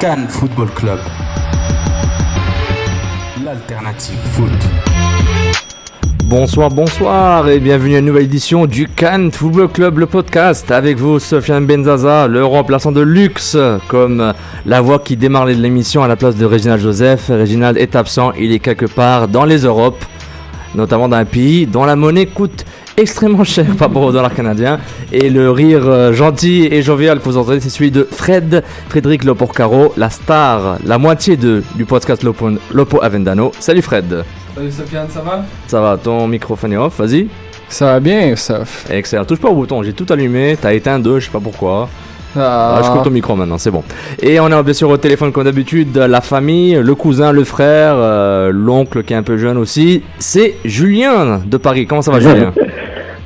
Cannes Football Club. L'alternative foot. Bonsoir, bonsoir et bienvenue à une nouvelle édition du Cannes Football Club, le podcast. Avec vous, Sofiane Benzaza, le remplaçant de luxe, comme la voix qui démarre l'émission à la place de Réginald Joseph. Réginald est absent, il est quelque part dans les Europes, notamment dans un pays dont la monnaie coûte extrêmement cher par rapport au dollar canadien. Et le rire euh, gentil et jovial que vous entendez, c'est celui de Fred, Frédéric Loporcaro, la star, la moitié de, du podcast Lopo, Lopo Avendano. Salut Fred. Salut Sofiane, ça va? Ça va, ton microphone est off, vas-y. Ça va bien, Sof. Excellent, touche pas au bouton, j'ai tout allumé, t'as éteint deux, je sais pas pourquoi. Ah, Ah, je coupe ton micro maintenant, c'est bon. Et on est bien sûr au téléphone comme d'habitude, la famille, le cousin, le frère, euh, l'oncle qui est un peu jeune aussi. C'est Julien de Paris. Comment ça va Julien?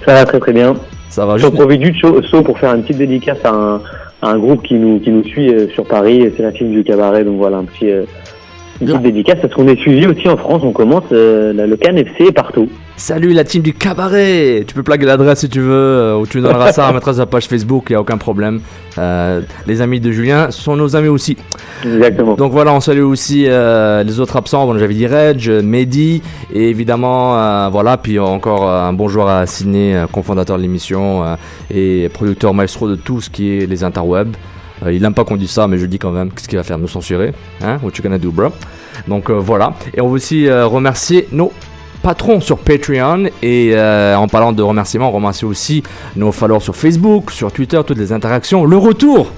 Ça va très très bien. Ça va J'en juste. profite du saut, saut pour faire une petite dédicace à un, à un groupe qui nous, qui nous suit euh, sur Paris. C'est la team du cabaret, donc voilà un petit, euh, une petite dédicace parce qu'on est suivi aussi en France. On commence euh, la- le FC partout. Salut la team du cabaret Tu peux plaquer l'adresse si tu veux, euh, ou tu donneras ça, on mettra la page Facebook, il n'y a aucun problème. Euh, les amis de Julien sont nos amis aussi. Exactement. Donc voilà, on salue aussi euh, les autres absents. Bon, J'avais dit Reg, Mehdi, et évidemment, voilà, puis encore un bon joueur à Sydney, cofondateur de l'émission et producteur maestro de tout ce qui est les interwebs. Euh, il n'aime pas qu'on dise ça, mais je dis quand même. Qu'est-ce qu'il va faire Nous censurer Hein What you gonna do, bro? Donc euh, voilà. Et on veut aussi euh, remercier nos patrons sur Patreon. Et en parlant de remerciements, on remercie aussi nos followers sur Facebook, sur Twitter, toutes les interactions. Le retour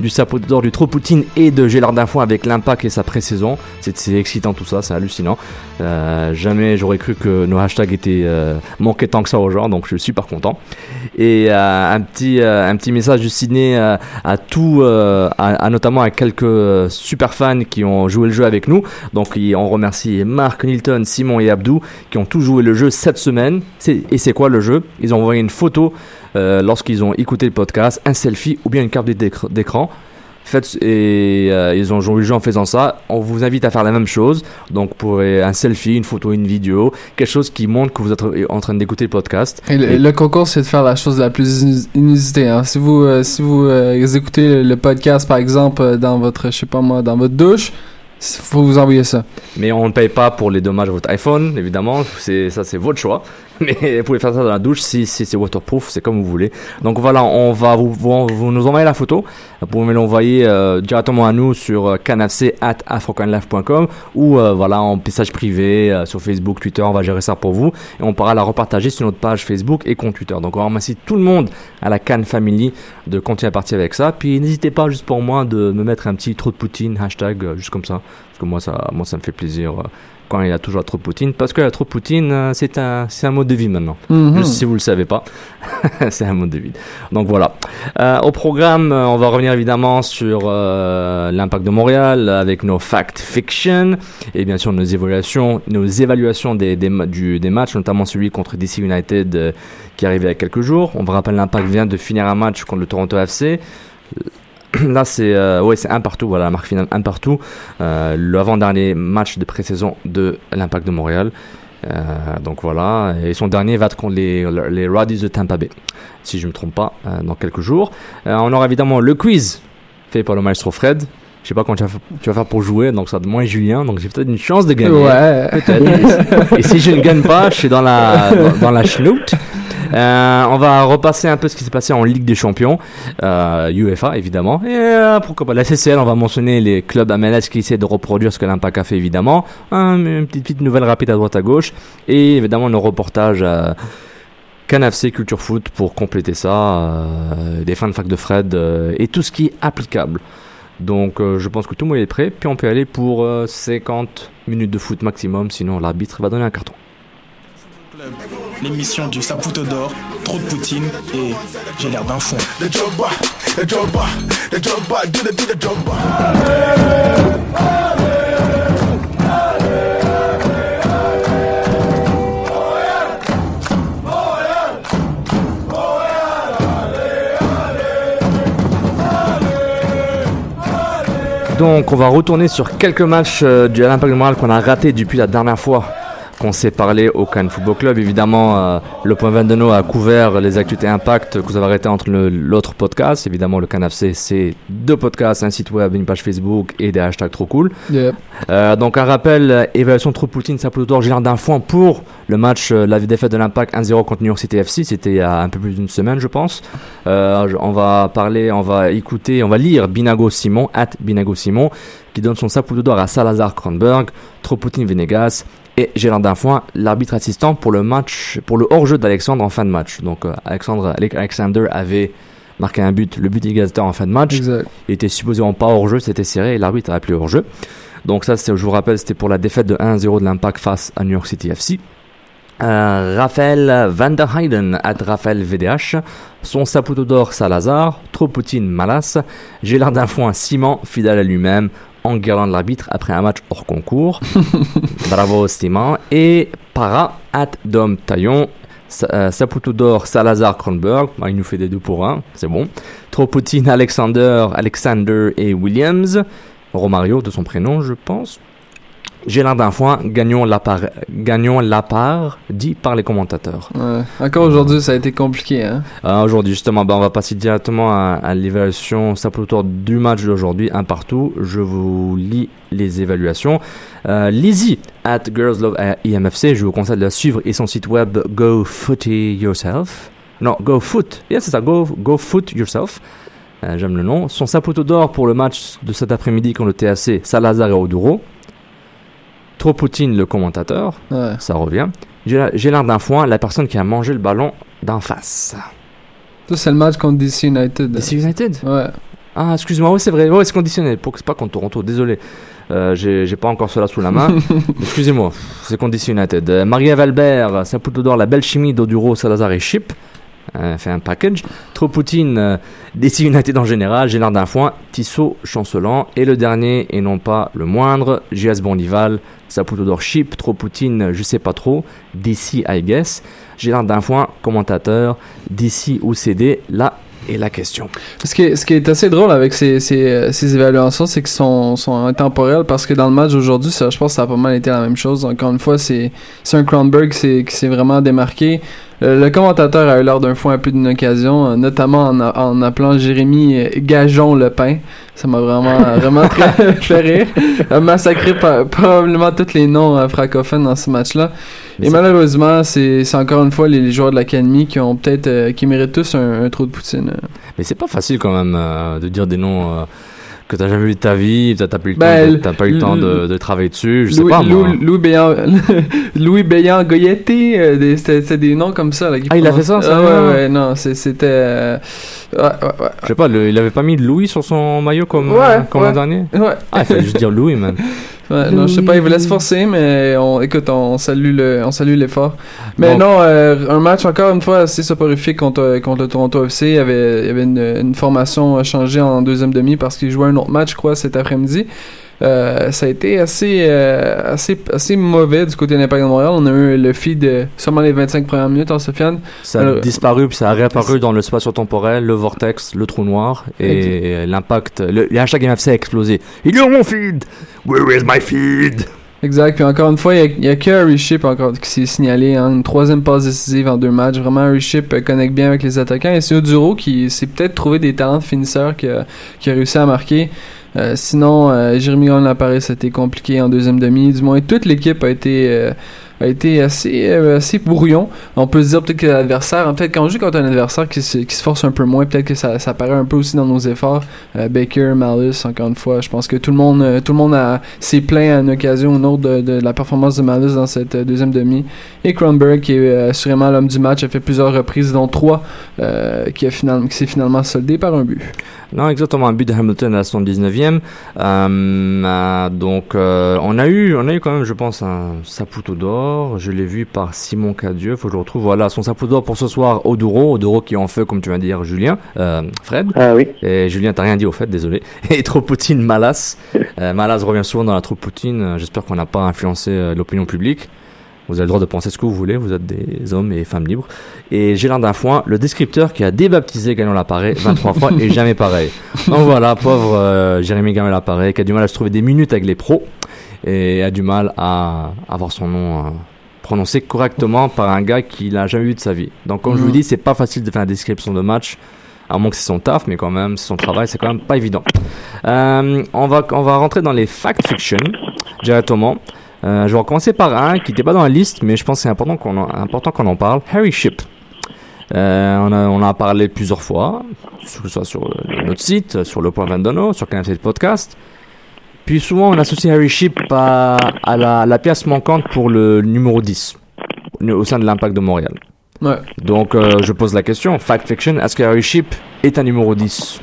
du sapot d'or du Tropoutine et de Gélard d'Info avec l'impact et sa pré-saison. C'est excitant tout ça, c'est hallucinant. Euh, jamais j'aurais cru que nos hashtags étaient euh, tant que ça aux gens, donc je suis super content. Et euh, un petit euh, un petit message du ciné à tout, à, notamment à quelques super fans qui ont joué le jeu avec nous. Donc on remercie Marc, Nilton, Simon et Abdou qui ont tous joué le jeu cette semaine. Et c'est quoi le jeu? Ils ont envoyé une photo euh, lorsqu'ils ont écouté le podcast, un selfie ou bien une carte d'écr- d'écran. Faites, et euh, ils ont joué le jeu en faisant ça. On vous invite à faire la même chose. Donc pour euh, un selfie, une photo, une vidéo, quelque chose qui montre que vous êtes en train d'écouter le podcast. Et le, le concours, c'est de faire la chose la plus inus- inusitée. Hein. Si vous, euh, si vous euh, écoutez le, podcast, par exemple, dans votre, je sais pas moi, dans votre douche, faut vous envoyer ça. Mais on ne paye pas pour les dommages à votre iPhone, évidemment. C'est ça, c'est votre choix. Mais vous pouvez faire ça dans la douche si, si c'est waterproof, c'est comme vous voulez. Donc voilà, on va vous, vous, vous nous envoyer la photo. Vous pouvez l'envoyer euh, directement à nous sur euh, canafc at africanlife.com ou euh, voilà en message privé euh, sur Facebook, Twitter. On va gérer ça pour vous et on pourra la repartager sur notre page Facebook et compte Twitter. Donc on va remercier tout le monde à la Cannes Family de continuer à partir avec ça. Puis n'hésitez pas juste pour moi de me mettre un petit trop de Poutine hashtag juste comme ça parce que moi ça, moi ça me fait plaisir. Quand il a toujours trop Poutine, parce que la trop Poutine, euh, c'est un, c'est un mode de vie maintenant. Mhm. Juste si vous le savez pas, c'est un mode de vie. Donc voilà. Euh, au programme, euh, on va revenir évidemment sur euh, l'impact de Montréal avec nos fact fiction et bien sûr nos évaluations, nos évaluations des, du- des matchs, notamment celui contre DC United euh, qui est arrivé il y a quelques jours. On vous rappelle l'impact vient de finir un match contre le Toronto FC. Là, c'est euh, c'est un partout. Voilà, la marque finale un partout. Euh, l'avant-dernier match de pré-saison de l'Impact de Montréal. Euh, donc voilà, et son dernier va être contre les, les Roddies de Tampa Bay, si je ne me trompe pas, euh, dans quelques jours. On aura évidemment le quiz fait par le maestro Fred. Je sais pas comment tu vas, fa- tu vas faire pour jouer, donc ça et Julien, donc j'ai peut-être une chance de gagner. Ouais. Peut-être. et si je ne gagne pas, je suis dans la, dans, dans la chenoute. Euh, on va repasser un peu ce qui s'est passé en Ligue des Champions, euh, UEFA évidemment, et euh, pourquoi pas la CCL. On va mentionner les clubs MLS qui essaient de reproduire ce que l'Impact a fait évidemment, Un- une petite, petite nouvelle rapide à droite à gauche, et évidemment nos reportages. CanFC Culture Foot pour compléter ça, des fins de fac de Fred et tout ce qui est applicable. Donc euh, je pense que tout le monde est prêt, puis on peut aller pour euh, 50 minutes de foot maximum, sinon l'arbitre va donner un carton. L'émission du Saputo d'or, trop de Poutine et j'ai l'air d'un fond. Donc on va retourner sur quelques matchs euh, du l'Impact de Montréal qu'on a raté depuis la dernière fois qu'on s'est parlé au Cannes Football Club. Évidemment, euh, le point Vendeno a couvert les actualités Impact que vous avez arrêté entre l'autre podcast. Évidemment, le Cannes FC, c'est deux podcasts, un site web, une page Facebook et des hashtags trop cool. Yep. Euh, donc un rappel, euh, évaluation trop Poutine, Saputo Gérard d'un foin pour le match, euh, la défaite de l'Impact 1-0 contre New York City FC, c'était il y a un peu plus d'une semaine je pense. On va parler, on va écouter, on va lire Binago Simon, at Binago Simon, qui donne son Saputo d'or à Salazar Kronberg, trop Poutine Venegas et Gérard Dinfoin, l'arbitre assistant pour le match, pour le hors-jeu d'Alexandre en fin de match. Donc euh, Alexandre, Alexander avait marqué un but, le but égalisateur en fin de match. Exact. Il était supposément pas hors-jeu, c'était serré et l'arbitre a appelé hors-jeu. Donc ça, je vous rappelle, c'était pour la défaite de 1-0 de l'Impact face à New York City FC. Euh, Raphaël Van der Heyden, at Raphaël VDH, son Saputo d'or Salazar, Tropoutine Malas, Gélard Foin Simon, fidèle à lui-même, en guirlande l'arbitre après un match hors concours. Bravo Simon. Et Para, at Dom Taillon, euh, Saputo d'or Salazar Kronberg, Bah, il nous fait des deux pour un, c'est bon. Tropoutine Alexander, Alexander et Williams, Romario de son prénom, je pense. Gélard Foin, gagnons la part, gagnons la part, dit par les commentateurs. Ouais. Encore aujourd'hui, ça a été compliqué. Hein? Euh, aujourd'hui, justement, ben, on va passer directement à, à l'évaluation simple du match d'aujourd'hui, un partout. Je vous lis les évaluations. Euh, Lizzie, at Girls Love euh, IMFC, je vous conseille de la suivre et son site web Go Footy Yourself. Non, Go Foot. Yeah, c'est ça, Go, Go Foot Yourself. Euh, J'aime le nom. Son saputo d'or pour le match de cet après-midi contre le TAC, Salazar et Oduro. Tropoutine, le commentateur. Ouais. Ça revient. J'ai l'air d'un foin, la personne qui a mangé le ballon d'en face. Ça, c'est le match contre DC United. DC United Ouais. Ah, excuse-moi, oui, c'est vrai, ouais, c'est conditionné. Pour- C'est pas contre Toronto, désolé. Euh, J'ai pas encore cela sous la main. Excusez-moi, c'est contre DC United. Euh, Maria Valbert, Saputo d'or, la belle chimie d'Oduro, Salazar et Chip. Euh, fait un package. Tropoutine, euh, DC United en général, Gérard Dinfoin, Tissot, Chancelant. Et le dernier, et non pas le moindre, JS Bondival, Saputo d'or, Chip, Tropoutine, je sais pas trop, DC, I guess. Gérard Dinfoin, commentateur, DC ou CD, là est la question. Ce qui, est, ce qui est assez drôle avec ces, ces, ces évaluations, c'est qu'ils sont, sont intemporels parce que dans le match d'aujourd'hui, je pense que ça a pas mal été la même chose. Encore une fois, c'est un Kronberg qui s'est vraiment démarqué. Le, le commentateur a eu l'air d'un fou un peu d'une occasion, euh, notamment en, en appelant Jérémy euh, Gajon Le Pain. Ça m'a vraiment, vraiment très fait rire. A massacré probablement tous les noms euh, francophones dans ce match-là. Et malheureusement, c'est encore une fois les, les joueurs de l'académie qui ont peut-être, euh, qui méritent tous un, un trou de poutine. euh. Mais c'est pas facile quand même euh, de dire des noms euh, que t'as jamais vu de ta vie, t'as t'as pas eu le Ben, temps, de, pas eu le temps de, travailler dessus, je sais Louis, pas moi. Louis, Louis Béant, Louis Béant Goyetti, euh, c'était des noms comme ça. Là, Ah, il a fait ça, ça, Ah, ouais, ouais. non, c'est- c'était. euh, ouais, ouais, ouais. Je sais pas, le- il avait pas mis Louis sur son maillot comme, Ouais, euh, comme ouais. l'an dernier? Ouais. Ah, il fallait juste dire Louis, man. Ouais, non, je sais pas, il voulait se forcer, mais on, écoute, on salue le, on salue l'effort. Mais non, euh, un match encore une fois assez soporifique contre, contre le Toronto FC. Il y avait, il y avait une, une formation changée en deuxième demi parce qu'il jouait un autre match, je crois, cet après-midi. Euh, ça a été assez, euh, assez, assez mauvais du côté de l'Impact de Montréal. On a eu le feed de seulement les 25 premières minutes en Sofiane. Ça a Alors- disparu, puis ça a réapparu dans le spatio-temporel, le vortex, le trou noir, et l'impact, le, le hashtag MFC a explosé. Il est où mon feed? Where is my feed? Exact. Puis encore une fois, il n'y a, que Harry Ship encore qui s'est signalé. hein, une troisième passe décisive en deux matchs. Vraiment, Harry Ship euh, connecte bien avec les attaquants. Et c'est Oduro qui s'est peut-être trouvé des talents de finisseur qui a, qui a réussi à marquer. Euh, sinon, euh, Jérémy Gagnon-Laparé, c'était compliqué en deuxième demi. Du moins, toute l'équipe a été... a été assez, euh, assez brouillon. On peut se dire peut-être que l'adversaire, hein, peut-être quand on joue contre un adversaire qui se, qui se force un peu moins, peut-être que ça, ça paraît un peu aussi dans nos efforts. Euh, Baker, Malice, encore une fois, je pense que tout le monde, euh, tout le monde s'est plaint à une occasion ou une autre de, de la performance de Malice dans cette deuxième demi. Et Kronberg, qui est assurément l'homme du match, a fait plusieurs reprises, dont trois, qui, a finalement, qui s'est finalement soldé par un but. Non, exactement, un but de Hamilton à la 79e. Euh, euh, donc, on a eu, on a eu quand même, je pense, un Saputo d'or. Je l'ai vu par Simon Cadieux. Faut que je retrouve, voilà, son Saputo d'or pour ce soir, Oduro. Oduro qui est en feu, comme tu viens de dire, Julien, euh, Fred. Ah oui. Et Julien, t'as rien dit au fait, désolé. Et trop Poutine, Malas. Euh, Malas revient souvent dans la troupe Poutine. Euh, J'espère qu'on n'a pas influencé l'opinion publique. Vous avez le droit de penser ce que vous voulez, vous êtes des hommes et femmes libres. Et Gélin Foin, le descripteur qui a débaptisé Gagnon Lappareil 23 fois et jamais pareil. Donc voilà, pauvre euh, Jérémy Gagnon Lappareil qui a du mal à se trouver des minutes avec les pros et a du mal à avoir son nom euh, prononcé correctement par un gars qu'il n'a jamais vu de sa vie. Donc comme je vous Mhm. dis, c'est pas facile de faire une description de match. À moins que c'est son taf, mais quand même, c'est son travail, c'est quand même pas évident. Euh, on, va, on va rentrer dans les fact fiction directement. Euh, je vais commencer par un qui n'était pas dans la liste, mais je pense que c'est important qu'on en, important qu'on en parle. Harry Ship. Euh, on, a, on en a parlé plusieurs fois, que ce soit sur notre site, sur le point Vendono, sur Canal Podcast. Puis souvent, on associe Harry Ship à, à la, la pièce manquante pour le numéro 10 au sein de l'Impact de Montréal. Ouais. Donc, euh, je pose la question, fact fiction, est-ce que Harry Ship est un numéro 10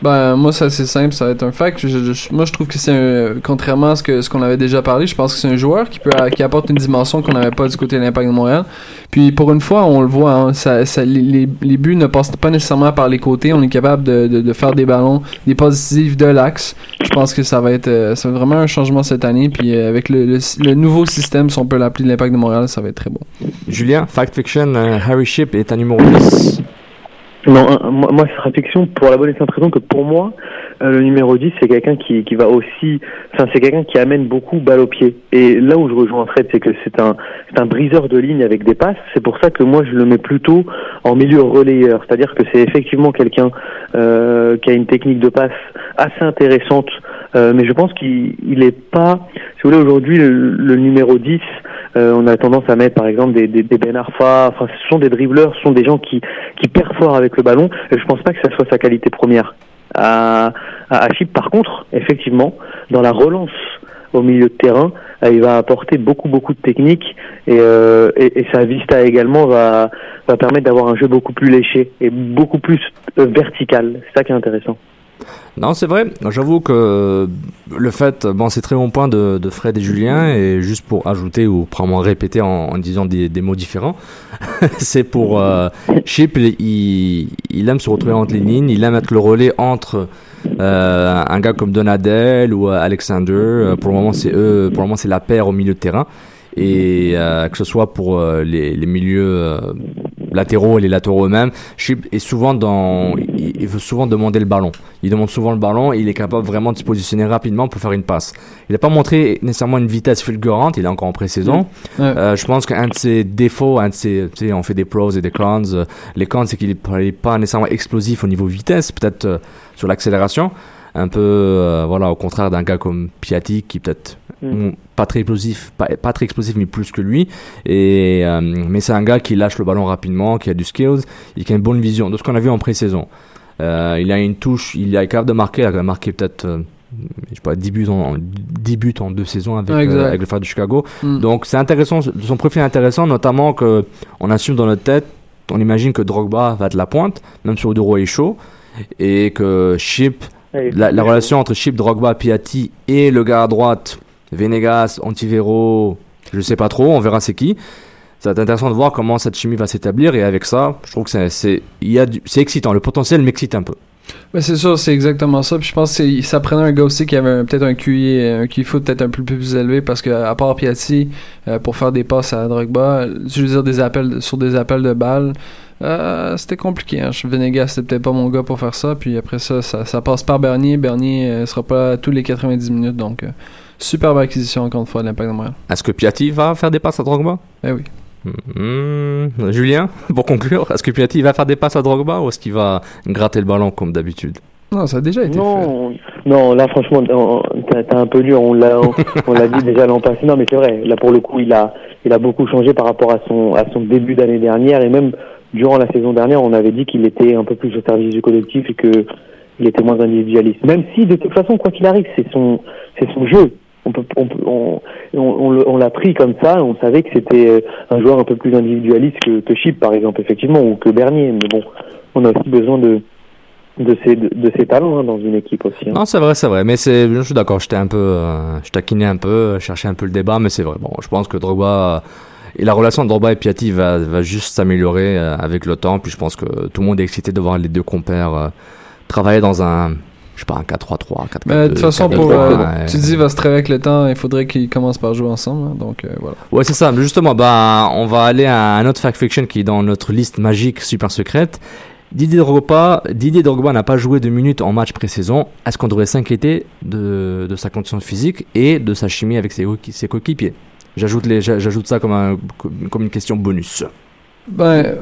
Ben, moi, c'est assez simple, ça va être un fact. Moi, je trouve que c'est un, contrairement à ce que ce qu'on avait déjà parlé, je pense que c'est un joueur qui peut, qui apporte une dimension qu'on n'avait pas du côté de l'Impact de Montréal. Puis, pour une fois, on le voit, hein, ça, ça- les, les- buts ne passent pas nécessairement par les côtés. On est capable de, de, de faire des ballons, des décisives de l'axe. Je pense que ça va être, euh, ça va vraiment un changement cette année. Puis, euh, avec le, le, le nouveau système, si on peut l'appeler de l'Impact de Montréal, ça va être très bon. Julien, fact fiction, euh, Harry Ship est un numéro 10 Non, moi, moi, ce sera fiction pour la bonne et simple raison que pour moi, euh, le numéro 10, c'est quelqu'un qui, qui va aussi. Enfin, c'est quelqu'un qui amène beaucoup balle au pied. Et là où je rejoins Fred, c'est que c'est un, c'est un briseur de ligne avec des passes. C'est pour ça que moi, je le mets plutôt en milieu relayeur. C'est-à-dire que c'est effectivement quelqu'un euh, qui a une technique de passe assez intéressante. Euh, mais je pense qu'il il est pas. Si vous voulez, aujourd'hui, le, le numéro 10, euh, on a tendance à mettre par exemple des, des, des Ben Arfa. Enfin, ce sont des dribbleurs, ce sont des gens qui, qui fort avec le ballon. Et je pense pas que ça soit sa qualité première. À, à, par contre, effectivement, dans la relance au milieu de terrain, euh, il va apporter beaucoup beaucoup de technique et, euh, et, et sa vista également va, va permettre d'avoir un jeu beaucoup plus léché et beaucoup plus euh, vertical. C'est ça qui est intéressant. Non, c'est vrai. J'avoue que le fait, bon, c'est très bon point de, Fred et Julien, et juste pour ajouter ou probablement répéter en, disant des, mots différents, c'est pour euh, Chip, il, aime se retrouver entre les lignes, il aime être le relais entre euh, un gars comme Donadel ou euh, Alexander. Pour le moment, c'est eux, pour le moment, c'est la paire au milieu de terrain. Et que ce soit pour les, milieux, latéraux et les latéraux eux-mêmes. Chip est souvent dans, il, veut souvent demander le ballon. Il demande souvent le ballon et il est capable vraiment de se positionner rapidement pour faire une passe. Il n'a pas montré nécessairement une vitesse fulgurante, il est encore en pré-saison. Euh, je pense qu'un de ses défauts, un de ses, tu sais, on fait des pros et des cons. euh, les cons, c'est qu'il n'est pas nécessairement explosif au niveau vitesse, peut-être euh, sur l'accélération. Un peu, euh, voilà, au contraire d'un gars comme Piatti, qui peut-être Mm. pas très explosif, pas, pas très explosif, mais plus que lui. Et euh, mais c'est un gars qui lâche le ballon rapidement, qui a du skills, et qui a une bonne vision. De ce qu'on a vu en pré-saison, euh, il a une touche, il est capable de marquer, il a marqué peut-être. je sais pas, 10 buts en, 10 buts en deux saisons avec, euh, le frère de Chicago. Mm. Donc c'est intéressant, son profil est intéressant, notamment que on assume dans notre tête, on imagine que Drogba va de la pointe, même si Oduro est chaud, et que Chip, la, relation entre Chip, Drogba, Piatti et le gars à droite, Venegas, Antivero, je sais pas trop, on verra c'est qui. Ça va être intéressant de voir comment cette chimie va s'établir et avec ça, je trouve que c'est excitant, le potentiel m'excite un peu. Ben, c'est sûr, c'est exactement ça. Puis je pense que ça prenait un gars aussi qui avait peut-être un QI, un QI foot peut-être un peu plus élevé parce que à part Piatti, euh, pour faire des passes à Drogba, je veux dire des appels sur des appels de balles, euh, c'était compliqué. Hein. Je- Venegas, c'était peut-être pas mon gars pour faire ça. Puis après ça, ça, ça passe par Bernier. Bernier euh, sera pas là tous les 90 minutes. Donc, euh, superbe acquisition encore une fois de l'Impact de Montréal. Est-ce que Piatti va faire des passes à Drogba? Eh oui. Hmm, Julien, pour conclure, est-ce que Piatti va faire des passes à Drogba ou est-ce qu'il va gratter le ballon comme d'habitude? Non, ça a déjà été fait. Non, non, là franchement, t'as un peu dur. On l'a, on, on l'a dit déjà l'an passé. Non, mais c'est vrai. Là pour le coup, il a, il a beaucoup changé par rapport à son, à son début d'année dernière et même durant la saison dernière, on avait dit qu'il était un peu plus au service du collectif et que il était moins individualiste. Même si de toute façon, quoi qu'il arrive, c'est son, c'est son jeu. On peut, on, on, l'a pris comme ça. On savait que c'était euh, un joueur un peu plus individualiste que, Chip, par exemple, effectivement, ou que Bernier. Mais bon, on a aussi besoin de de ses, de, talents hein, dans une équipe aussi. hein. Non, c'est vrai, c'est vrai. Mais je suis d'accord. J'étais un peu, euh, je taquinais un peu, cherchais un peu le débat, mais c'est vrai. Bon, je pense que Drogba et la relation de Drogba et Piatti va, va juste s'améliorer euh, avec le temps. Puis je pense que tout le monde est excité de voir les deux compères euh, travailler dans un, je sais pas, un 4-3-3, 4-4-2. Mais de toute façon, 4-2-3, pour, euh, ouais. tu dis, il va se travailler avec le temps, il faudrait qu'ils commencent par jouer ensemble. hein. donc, euh, voilà. Ouais, c'est ça. Justement, bah, on va aller à un autre fact fiction qui est dans notre liste magique super secrète. Didier Drogba, Didier Drogba n'a pas joué de minutes en match pré-saison. Est-ce qu'on devrait s'inquiéter de, de sa condition physique et de sa chimie avec ses coéquipiers? J'ajoute ça comme un, une question bonus. Ben,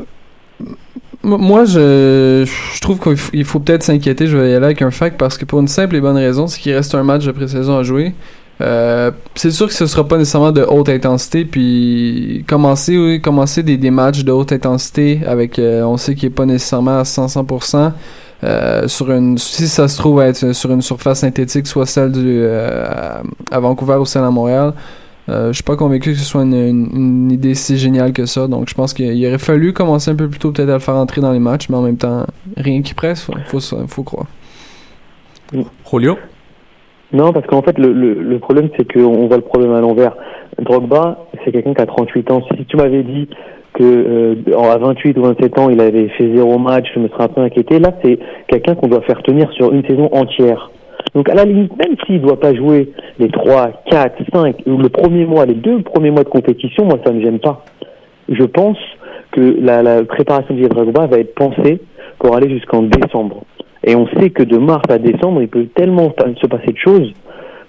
moi, je, trouve qu'il faut, peut-être s'inquiéter. Je vais y aller avec un fact parce que pour une simple et bonne raison, c'est qu'il reste un match de pré-saison à jouer. Euh, c'est sûr que ce sera pas nécessairement de haute intensité. Puis commencer, des, matchs de haute intensité avec, euh, on sait qu'il est pas nécessairement à 100 100%. Euh, sur une, si ça se trouve être sur une surface synthétique, soit celle du, euh, à Vancouver ou celle à Montréal, euh, je suis pas convaincu que ce soit une, une- une idée si géniale que ça. Donc je pense qu'il aurait fallu commencer un peu plus tôt peut-être à le faire entrer dans les matchs, mais en même temps, rien qui presse, faut, faut, faut croire. Julio? Non, parce qu'en fait, le, le, le problème, c'est qu'on voit le problème à l'envers. Drogba, c'est quelqu'un qui a 38 ans. Si tu m'avais dit que euh, à 28 ou 27 ans, il avait fait zéro match, je me serais un peu inquiété. Là, c'est quelqu'un qu'on doit faire tenir sur une saison entière. Donc, à la limite, même s'il doit pas jouer les 3, 4, 5, ou le premier mois, les deux premiers mois de compétition, moi, ça me gêne pas. Je pense que la, la préparation de Drogba va être pensée pour aller jusqu'en décembre. Et on sait que de mars à décembre, il peut tellement se passer de choses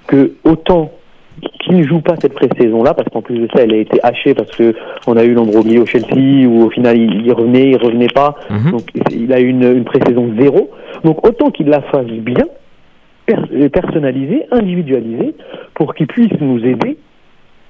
que autant qu'il ne joue pas cette pré-saison-là, parce qu'en plus de ça, elle a été hachée parce que on a eu l'embroglio au Chelsea où au final il, revenait, il revenait pas. Donc il a eu une, une pré-saison zéro. Donc autant qu'il la fasse bien, per- personnalisée, individualisée, pour qu'il puisse nous aider,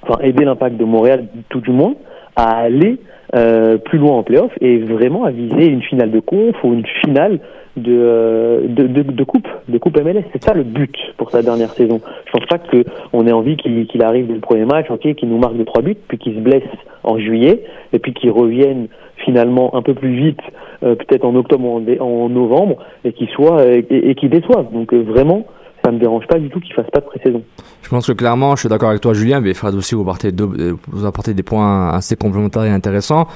enfin aider l'impact de Montréal tout du moins, à aller euh, plus loin en playoff et vraiment à viser une finale de conf ou une finale de, euh, de, de, coupe, de coupe MLS. C'est ça le but pour sa dernière saison. Je pense pas que on ait envie qu'il arrive dès le premier match, qu'il nous marque de trois buts, puis qu'il se blesse en juillet, et puis qu'il revienne finalement un peu plus vite, euh, peut-être en octobre ou en, novembre, et qu'il soit et, et qu'il déçoive. Donc euh, vraiment, ça me dérange pas du tout qu'il fasse pas de pré-saison. Je pense que clairement, je suis d'accord avec toi, Julien, mais Fred aussi, vous apportez, deux- euh, vous apportez des points assez complémentaires et intéressants.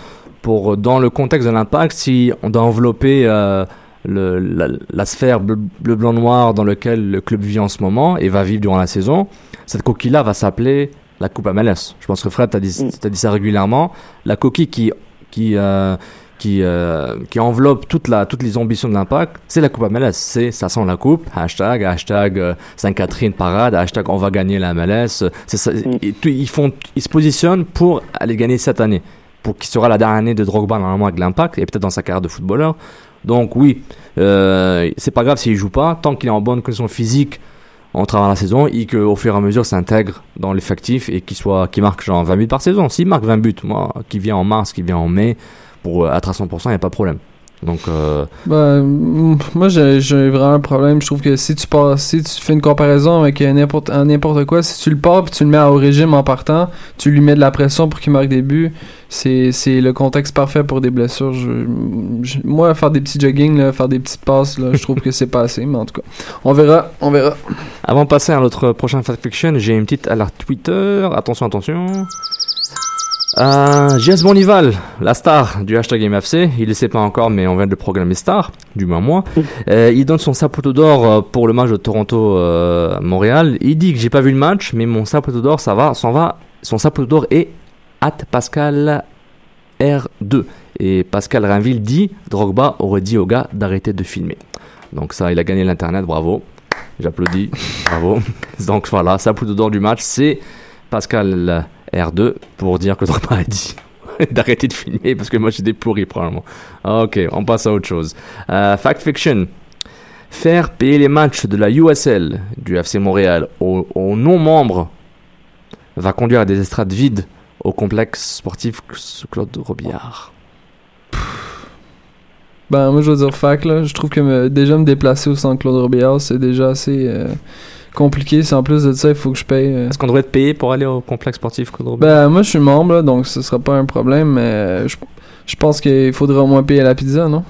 Pour, dans le contexte de l'impact, si on doit envelopper euh, le, la, la sphère bleu, bleu, blanc, noir dans lequel le club vit en ce moment et va vivre durant la saison, cette coquille-là va s'appeler la Coupe MLS. Je pense que Fred, t'as dit, t'as dit ça régulièrement. La coquille qui, qui euh, qui euh, qui enveloppe toute la toutes les ambitions de l'impact, c'est la Coupe MLS. C'est ça sent la coupe. Hashtag hashtag euh, Sainte-Catherine parade. Hashtag on va gagner la MLS. Ça. Tout- ils font ils se positionnent pour aller gagner cette année, pour qui sera la dernière année de Drogba normalement avec l'impact et peut-être dans sa carrière de footballeur. Donc oui, euh, c'est pas grave s'il joue pas tant qu'il est en bonne condition physique en travers la saison et qu'au fur et à mesure s'intègre dans l'effectif et qu'il soit qui marque genre 20 buts par saison. S'il marque 20 buts, moi qui vient en mars, qui vient en mai pour euh, être à 100%, il n'y a pas de problème. Donc euh, Ben, moi, j'ai vraiment un problème. Je trouve que si tu pars, si tu fais une comparaison avec n'importe quoi, si tu le pars puis tu le mets au régime en partant, tu lui mets de la pression pour qu'il marque des buts, c'est c'est le contexte parfait pour des blessures. Je, je- moi, faire des petits jogging, là, faire des petites passes, là, je trouve que c'est pas assez, mais en tout cas, on verra, on verra. Avant de passer à notre prochain Fact Fiction, j'ai une petite alerte Twitter. Attention, attention. Euh, Jess Bonival, la star du hashtag MFC, il ne sait pas encore, mais on vient de le programmer star, du moins moi. Euh, il donne son sapoteau d'or euh, pour le match de Toronto-Montréal. il dit que j'ai pas vu le match, mais mon sapoteau d'or, ça va, s'en va. Son sapoteau d'or est at Pascal R2. Et Pascal Rainville dit, Drogba aurait dit au gars d'arrêter de filmer. Donc ça, il a gagné l'internet, bravo. J'applaudis, bravo. Donc voilà, sapoteau d'or du match, c'est Pascal R2 pour dire que Drogba a dit d'arrêter de filmer parce que moi j'étais pourri probablement. Ah, Ok, on passe à autre chose. Euh, fact fiction. Faire payer les matchs de la USL du FC Montréal aux, non-membres va conduire à des estrades vides au complexe sportif Claude Robillard. Ben, moi, je veux dire fac, là. Je trouve que déjà me déplacer au centre Claude Robillard, c'est déjà assez euh, compliqué. Si en plus de ça, il faut que je paye. euh, Est-ce qu'on devrait être payé pour aller au complexe sportif Ben, moi, je suis membre, là, donc ce sera pas un problème, mais euh, je, je pense qu'il faudrait au moins payer la pizza, non?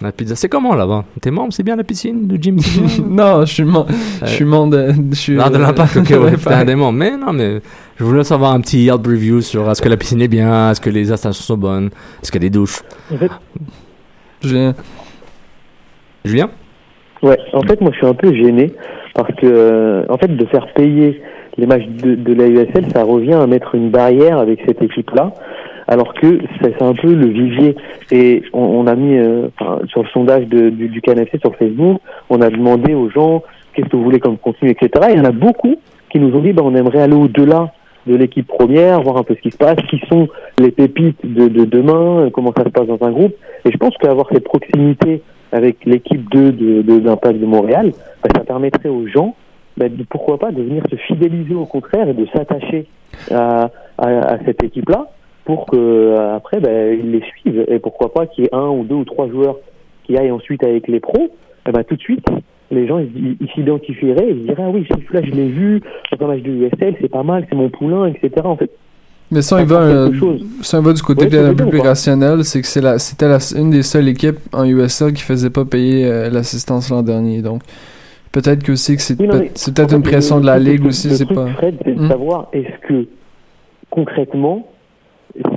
La pizza, c'est comment là-bas? T'es membre, c'est bien la piscine, le gym, c'est non, je suis membre. Je suis membre de. Je suis, Non, de euh, l'impact, ok, de ouais, t'es un démon. Mais non, mais je voulais savoir un petit Yelp review sur est-ce que la piscine est bien, est-ce que les installations sont bonnes, est-ce qu'il y a des douches? En fait, Julien. Julien? Ouais, en fait, moi, je suis un peu gêné parce que, euh, en fait, de faire payer les matchs de, de la USL, ça revient à mettre une barrière avec cette équipe-là, alors que c'est un peu le vivier. Et on, on a mis, euh, enfin, sur le sondage du, du KNFC sur Facebook, on a demandé aux gens qu'est-ce que vous voulez comme contenu, etc. Et il y en a beaucoup qui nous ont dit, bah, on aimerait aller au-delà de l'équipe première, voir un peu ce qui se passe, qui sont les pépites de, de demain, comment ça se passe dans un groupe. Et je pense qu'avoir cette proximité avec l'équipe 2 de, de, d'Impact de Montréal, bah, ça permettrait aux gens, bah, de, pourquoi pas, de venir se fidéliser au contraire et de s'attacher à, à, à cette équipe-là pour que après bah, ils les suivent. Et pourquoi pas qu'il y ait un ou deux ou trois joueurs qui aillent ensuite avec les pros, eh ben, tout de suite, les gens ils s'identifieraient et ils diraient ah oui celui-là je l'ai vu dans un match de USL c'est pas mal c'est mon poulain etc en fait Mais ça, va, euh, ça va du côté Oui, un peu plus rationnel, c'est que c'est la, c'était la, une des seules équipes en USL qui faisait pas payer euh, l'assistance l'an dernier. Donc, peut-être que aussi que c'est, Oui, non, peut- mais c'est peut-être une fait, pression le- de la le ligue aussi, le c'est truc, pas. Fred, c'est de Hmm? savoir est-ce que concrètement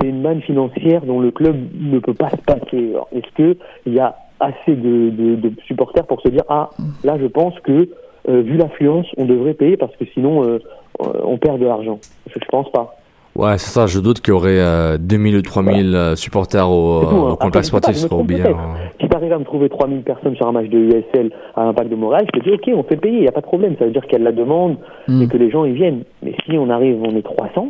c'est une manne financière dont le club ne peut pas se passer. Alors, Est-ce que il y a assez de, de- de supporters pour se dire ah là je pense que euh, vu l'affluence on devrait payer parce que sinon on perd de l'argent. Je, je pense pas. Ouais, c'est ça, je doute qu'il y aurait euh, 2000 ou 3000 euh, supporters au, tout, hein. au complexe sportif sur trompe Robillard. peut-être. Si tu arrives à me trouver 3000 personnes sur un match de USL à Impact de Montréal, je te dis ok, on fait payer, il n'y a pas de problème. Ça veut dire qu'il y a de la demande Hmm. et que les gens ils viennent. Mais si on arrive, on est 300,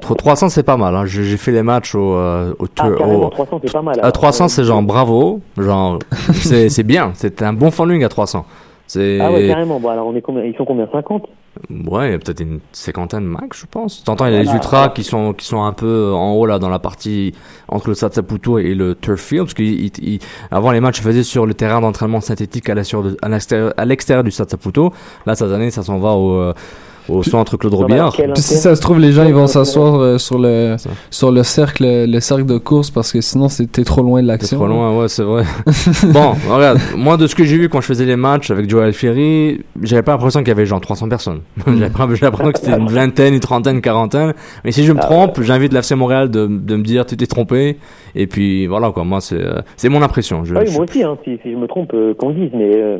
Trop 300 c'est pas mal, hein. j'ai fait les matchs au, euh, au, ah, au- 300 c'est pas mal. à alors. 300 Euh, c'est genre bravo, genre c'est bien, c'est un bon following à 300. C'est Ah ouais, carrément. Bon, alors on est combien? Ils sont combien? 50 Ouais, il y a peut-être une cinquantaine max, je pense. T'entends, il y a les ultras qui sont qui sont un peu en haut là dans la partie entre le Stade Saputo et le turf field, parce qu'avant avant les matchs se faisaient sur le terrain d'entraînement synthétique à l'extérieur de- à l'extérieur à l'extérieur du Stade Saputo. Là cette année, ça s'en va au euh, au centre Claude Robillard. Puis si ça se trouve, les gens ils vont s'asseoir euh, sur le sur le cercle le cercle de course parce que sinon c'était trop loin de C'est l'action. trop loin, ouais, c'est vrai. bon, regarde, moi de ce que j'ai vu quand je faisais les matchs avec Joel Ferry, j'avais pas l'impression qu'il y avait genre 300 personnes. j'avais pas- j'avais l'impression que c'était une vingtaine, une trentaine, une quarantaine. Mais si je me trompe, j'invite l'FC Montréal de, de me dire tu t'es trompé. Et puis voilà quoi, moi c'est euh, c'est mon impression. Je, Ah oui, je- moi aussi, hein, si, si je me trompe, euh, qu'on dise, mais euh,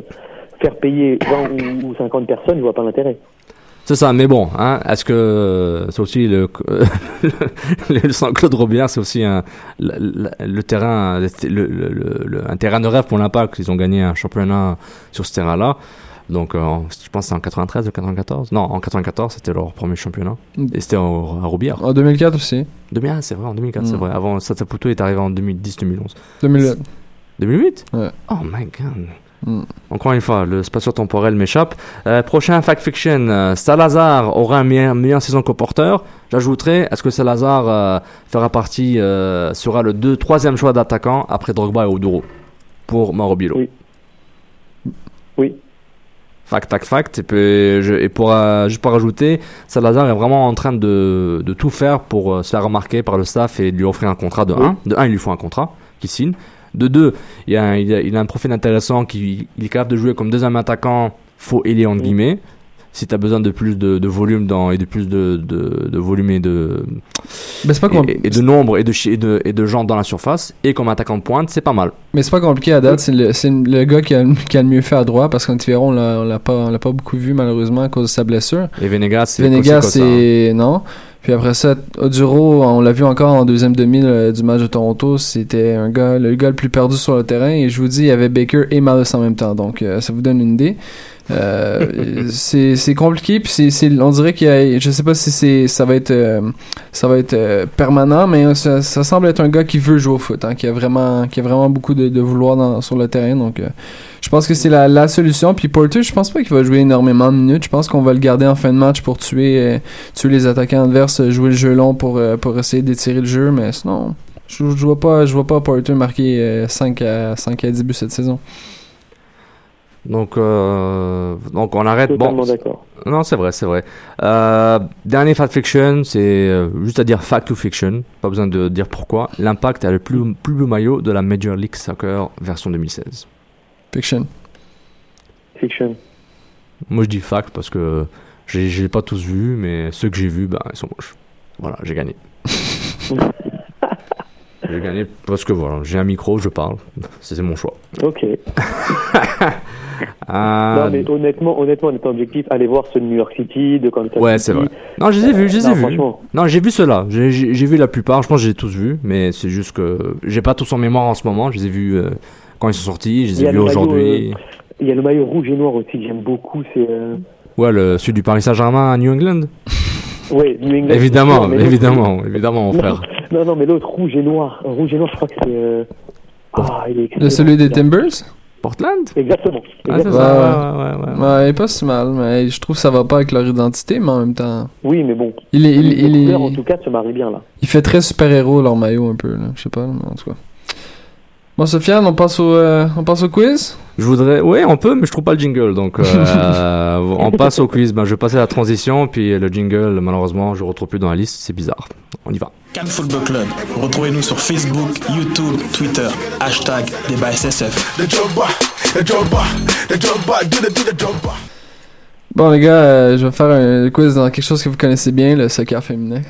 faire payer 20 ou, ou 50 personnes, je vois pas l'intérêt. C'est ça, mais bon, hein, est-ce que c'est aussi le, le, le Claude Robillard, c'est aussi un, le, le terrain, le, le, un terrain de rêve pour l'Impact. Ils ont gagné un championnat sur ce terrain-là. Donc, euh, je pense que c'est en 93 ou 94. Non, en 94, c'était leur premier championnat. Et c'était à Roubière. En 2004 aussi. 2001, c'est vrai, en 2004, c'est Mm. vrai. Avant, Sataputo est arrivé en 2010-2011. 2008. 2008 Ouais. Oh my god. Mm. Encore une fois, le spatio-temporel m'échappe. Euh, prochain fact fiction, euh, Salazar aura une meilleure, meilleure saison qu'au porteur. J'ajouterai, est-ce que Salazar euh, fera partie, sera le deux, troisième choix d'attaquant après Drogba et Oduro pour Mauro Bilo? Oui. Oui. Fact, fact, fact. Et, puis, je- et pour, juste pour rajouter, Salazar est vraiment en train de, de tout faire pour se faire remarquer par le staff et lui offrir un contrat de Oui. 1. De 1, il lui faut un contrat qui signe. De 2, il, a, un- il, a, il a un profil intéressant qui il est capable de jouer comme deuxième attaquant faux ailier entre guillemets. Si tu as besoin de plus de, de volume dans, et de plus de, de, de volume et de, Mais pas et, et de nombre et de, et, de, et de gens dans la surface, et comme attaquant de pointe, c'est pas mal. Mais c'est pas compliqué à date, c'est le, c'est le gars qui a, qui a le mieux fait à droite parce qu'Antivero, on l'a on l'a pas, on pas beaucoup vu malheureusement à cause de sa blessure. Et Venegas, c'est Venegas, Costa. c'est. Non. Puis après ça, Oduro, on l'a vu encore en deuxième demi là, du match de Toronto, c'était un gars, le gars le plus perdu sur le terrain. Et je vous dis, il y avait Baker et Malus en même temps. Donc, euh, ça vous donne une idée. Euh, c'est compliqué puis c'est c'est on dirait qu'il y a je sais pas si ça va être euh, ça va être euh, permanent mais ça, semble être un gars qui veut jouer au foot hein, qui a vraiment qui a vraiment beaucoup de, vouloir sur le terrain donc euh, je pense que c'est la, solution. Puis Porter je pense pas qu'il va jouer énormément de minutes. Je pense qu'on va le garder en fin de match pour tuer tuer les attaquants adverses jouer le jeu long pour pour essayer d'étirer le jeu mais sinon je, je vois pas je vois pas Porter marquer euh, 5 à 5 à 10 buts cette saison Donc, euh, donc on arrête. Totalement bon, d'accord. Non, c'est vrai, c'est vrai. Euh, dernier fact fiction, c'est euh, juste à dire fact to fiction. Pas besoin de dire pourquoi. L'impact a le plus, plus beau maillot de la Major League Soccer version 2016. fiction Fiction. Moi, je dis fact parce que j'ai j'ai pas tous vu, mais ceux que j'ai vus, ben, ils sont moches. Voilà, j'ai gagné. j'ai gagné parce que voilà, j'ai un micro, je parle. C'est mon choix. Ok. Euh, Non, mais honnêtement, honnêtement, en étant objectif, allez voir ce de New York City, de Kansas Ouais, c'est vrai. Non, je les ai vus, je les ai vus. franchement. Non, j'ai vu ceux-là. J'ai- vu la plupart. Je pense que j'ai tous vus, mais c'est juste que j'ai pas tous en mémoire en ce moment. Je les ai vus euh, quand ils sont sortis. Je les ai vus aujourd'hui. euh, Il y a le maillot rouge et noir aussi que j'aime beaucoup. C'est. Euh... Ouais, le celui du Paris Saint-Germain à New England. Ouais, New England. Évidemment, mais évidemment, évidemment, mon frère. Non, non, mais l'autre rouge et noir. Euh, Rouge et noir, je crois que c'est. euh, Ah, il est le excellent, celui des. Timbers? Portland? Exactement. Ah, c'est Exactement. ça. Ouais, ouais, ouais. ouais. Ouais, il est pas si mal, mais je trouve que ça va pas avec leur identité, mais en même temps. Oui, mais bon. Il est, il, il, en tout cas, se marient bien là. il fait très super-héros leur maillot un peu, là. Je sais pas, mais en tout cas. Bon, Sofiane, on passe au, euh, on passe au quiz? Je voudrais. Ouais, on peut, mais je trouve pas le jingle. Donc, euh, on passe au quiz. Ben, je vais passer à la transition, puis le jingle, malheureusement, je retrouve plus dans la liste. C'est bizarre. On y va. Cannes Football Club. Retrouvez-nous sur Facebook, YouTube, Twitter. Hashtag débat SSF. Bon, les gars, euh, je vais faire un quiz dans quelque chose que vous connaissez bien, le soccer féminin.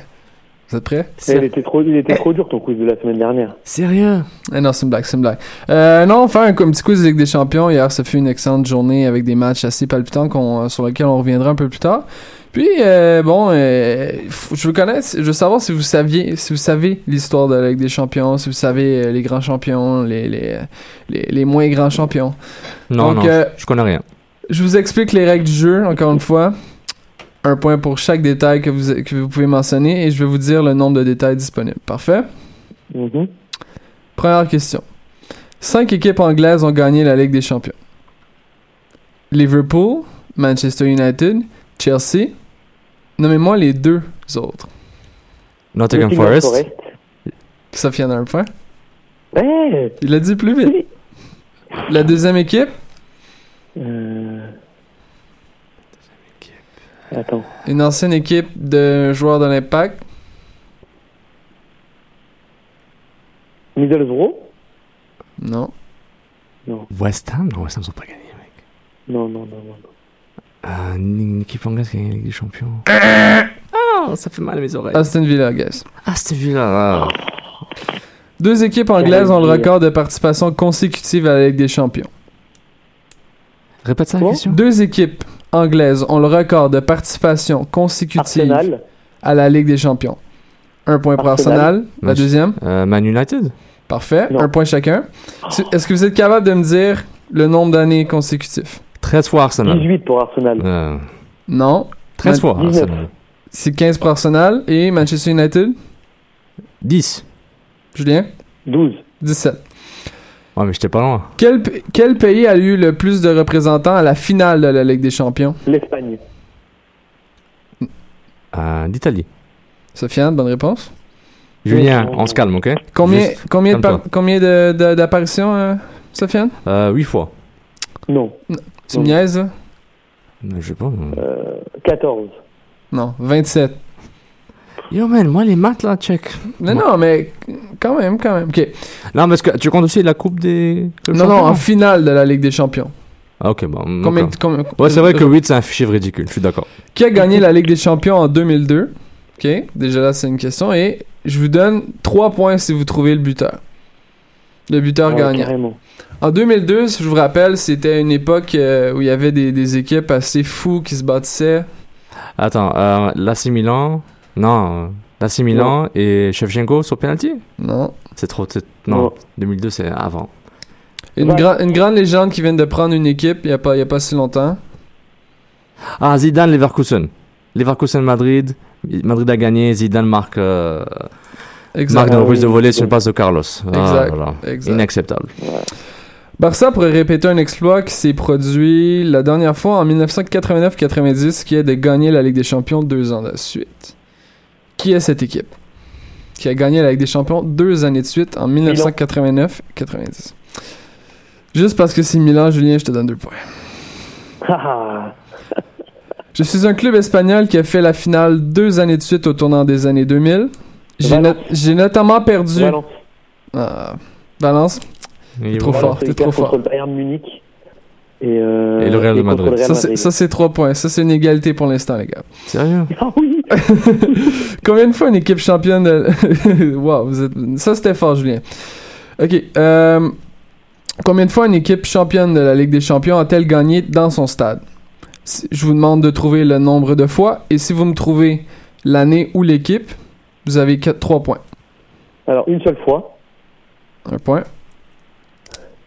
Vous êtes prêts? Mais Il était trop, il était trop dur ton quiz de la semaine dernière. Sérieux Eh non, c'est une blague, c'est une blague. Euh, non, on va faire un, un petit quiz de Ligue des Champions. Hier, ça fut une excellente journée avec des matchs assez palpitants qu'on- sur lesquels on reviendra un peu plus tard. Puis, euh, bon, euh, je veux connaître, je veux savoir si vous saviez, si vous savez l'histoire de la Ligue des Champions, si vous savez euh, les grands champions, les, les, les, les moins grands champions. Non, Donc, non, euh, je connais rien. Je vous explique les règles du jeu, encore une fois. Un point pour chaque détail que vous, que vous pouvez mentionner et je vais vous dire le nombre de détails disponibles. Parfait? Mhm. Première question. Cinq équipes anglaises ont gagné la Ligue des Champions. Liverpool, Manchester United, Chelsea. Nommez-moi les deux autres. Nottingham Nottingham Forest. Sofiane a un point. Ouais. Il l'a dit plus vite. La deuxième équipe, Euh... Attends. une ancienne équipe de joueurs de l'Impact? Middlesbrough? Non. Non, West Ham? Non, West Ham, ils ont pas gagné, mec. non, non, non, non. Euh, une, équipe anglaise qui a gagné la Ligue des Champions. Oh, ça fait mal à mes oreilles. Aston Villa, guys. Ah, c'était vu là. Deux équipes anglaises ont le record de participation consécutive à la Ligue des Champions. Répète ça la question. Deux équipes anglaises ont le record de participation consécutive Arsenal. à la Ligue des Champions? Un point pour Arsenal. Arsenal. La deuxième? Euh, Man United Parfait. Non. Un point chacun. Si- Est-ce que vous êtes capable de me dire le nombre d'années consécutifs? 13 fois Arsenal. 18 pour Arsenal. Euh, Non. 13 fois 19. Arsenal. C'est 15 pour Arsenal. Et Manchester United? 10. Julien? 12. 17. Ouais, mais j'étais pas loin. Quel, p- quel pays a eu le plus de représentants à la finale de la Ligue des Champions? L'Espagne. Euh, D'Italie. Sofiane, bonne réponse. Julien, on se calme, ok? Combien, Juste combien, de, calme-toi. par- combien de, de- d'apparitions, euh, Sofiane? Euh, 8 fois. Non. Tu me niaises, là? Euh, Je sais pas. euh. 14. Non, 27. Yo, man, moi, les maths, là, check. Mais non, mais quand même, quand même. OK. Non, parce que tu comptes aussi la coupe des. Non, non, en finale de la Ligue des Champions. Ah, ok, bon. Combien, combien- Ouais, c'est vrai que 8, c'est un chiffre ridicule, je suis d'accord. Qui a gagné la Ligue des Champions en 2002? OK, déjà là, c'est une question. Et je vous donne 3 points si vous trouvez le buteur. Le buteur Ouais, gagnant. carrément. En 2002, si je vous rappelle, c'était une époque euh, où il y avait des, des équipes assez fous qui se bâtissaient. Attends, euh, l'AC Milan? Non, l'AC Milan et Shevchenko sur penalty? Non. C'est trop. c'est- Non, Non. 2002, c'est avant. Une, Ouais. gra- une grande légende qui vient de prendre une équipe il n'y a, pas- y a pas si longtemps. Ah, Zidane, Leverkusen. Leverkusen, Madrid. Madrid a gagné, Zidane marque, euh. Marque dans Ah le prise de volée sur une passe de Carlos. Ah, Exact, voilà. exact. Inacceptable. Barça pourrait répéter un exploit qui s'est produit la dernière fois en 1989-90, qui est de gagner la Ligue des Champions deux ans de suite. Qui est cette équipe qui a gagné la Ligue des Champions deux années de suite en 1989-90 Juste parce que c'est Milan, Julien, je te donne deux points. Ah, Je suis un club espagnol qui a fait la finale deux années de suite au tournant des années 2000. J'ai no- j'ai notamment perdu. Valence. Ah, Valence, Et trop fort, t'es trop fort. contre le Bayern Munich. Et, euh, Et le Real de Madrid. Ça, c'est- Madrid. ça, c'est trois points. Ça, c'est une égalité pour l'instant, les gars. Sérieux? Ah oui Combien de fois une équipe championne de... wow, vous êtes... Ça, c'était fort, Julien. OK. euh, Combien de fois une équipe championne de la Ligue des Champions a-t-elle gagné dans son stade? Je vous demande de trouver le nombre de fois. Et si vous me trouvez l'année ou l'équipe, vous avez 3 points. Alors, une seule fois. Un point.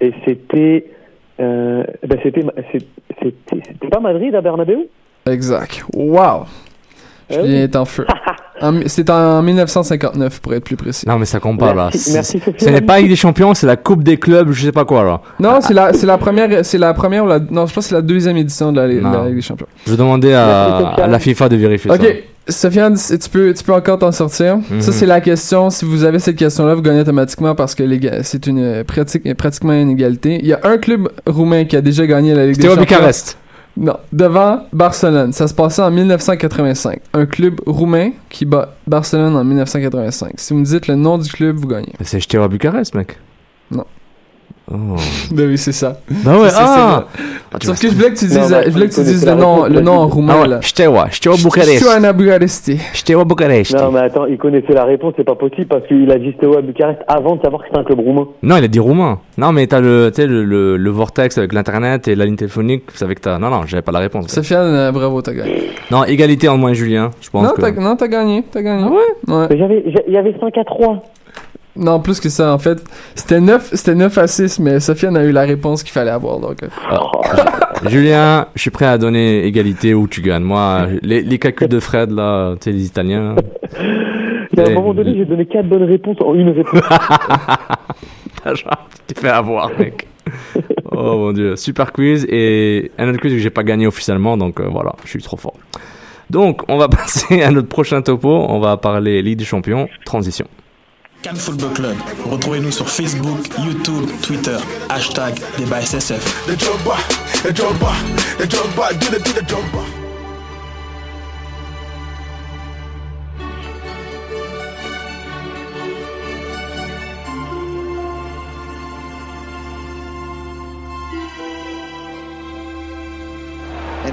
Et c'était. Euh, ben c'était, c'était, pas Madrid à Bernabeu? Exact. Wow! Eh Julien oui. est en feu. C'est en 1959, pour être plus précis. Non, mais ça compte pas, là. Merci. Ce n'est pas Ligue des Champions, c'est la Coupe des clubs, je sais pas quoi, là. Non, c'est la, c'est la première, c'est la première ou la, non, je pense que c'est la deuxième édition de la. Ligue des Champions. Je demandais à, Merci, Sofiane. à la FIFA de vérifier Ok, ça. Sofiane, tu peux, tu peux encore t'en sortir. Mhm. Ça, c'est la question. Si vous avez cette question-là, vous gagnez automatiquement parce que c'est une euh, pratique, pratiquement une égalité. Il y a un club roumain qui a déjà gagné la Ligue des Champions. Bucarest. Non, devant Barcelone. Ça se passait en 1985. Un club roumain qui bat Barcelone en 1985. Si vous me dites le nom du club, vous gagnez. C'est à Bucarest, mec. Non. Oh. Ben oui, c'est ça. Bah ouais, C'est- ah c'est- Sauf que je voulais que tu Non, dises, mais je voulais que tu dises le nom, le nom en roumain, Ah ouais, j'étais au Bucarest. Stoana Bucaresti. J'étais au Bucarest. Non, mais attends, il connaissait la réponse, c'est pas possible parce qu'il a dit à Bucarest avant de savoir que c'était un club roumain. Non, il a dit roumain. Non, mais t'as le, le, le, le vortex avec l'internet et la ligne téléphonique, c'est avec ta. Non, non, j'avais pas la réponse. Sofiane, euh, bravo, t'as gagné. Non, égalité entre moi et Julien, je pense Non, que. t'as, non, t'as gagné, t'as gagné. Ah ouais? Ouais. Mais j'avais, j'a- il y avait 5 à 3. Non, plus que ça, en fait. C'était 9, c'était 9 à 6, mais Sofiane a eu la réponse qu'il fallait avoir, donc. euh. Julien, je suis prêt à donner égalité où tu gagnes. Moi, les, les calculs de Fred, là, tu sais, les Italiens. Et à un moment donné, j'ai donné 4 bonnes réponses en une réponse. T'as genre, tu t'es fait avoir, mec. Oh mon dieu, super quiz et un autre quiz que j'ai pas gagné officiellement, donc euh, voilà, je suis trop fort. Donc, on va passer à notre prochain topo. On va parler Ligue des Champions, transition. Cannes Football Club. Retrouvez-nous sur Facebook, YouTube, Twitter, hashtag débat SSF.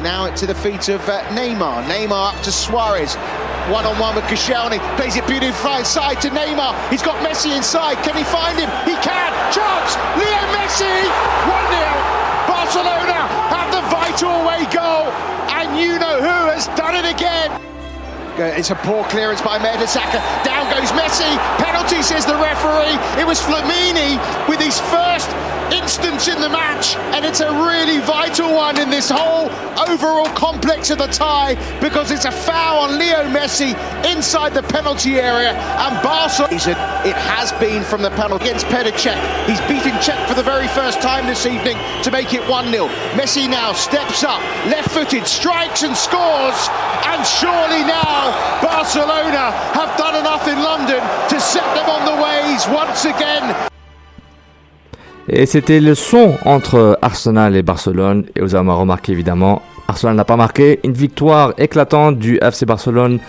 Now to the feet of uh, Neymar. Neymar up to Suarez. One on one with Koscielny. Plays it beautifully far side to Neymar. He's got Messi inside. Can he find him? He can. Uh, It's a poor clearance by Mertesacker. Down goes Messi. Penalty, says the referee. It was Flamini with his first instance in the match, and it's a really vital one in this whole overall complex of the tie because it's a foul on Leo Messi inside the penalty area, and Barca. It has been from the penalty against Petr Cech. He's beaten Cech for the very first time this evening to make it 1 0. Messi now steps up, left footed, strikes and scores, and surely now Barcelona have done enough in London to set them on the ways once again. Et c'était le son entre Arsenal et Barcelone. Et vous avez remarqué évidemment, Arsenal n'a pas marqué. Une victoire éclatante du FC Barcelone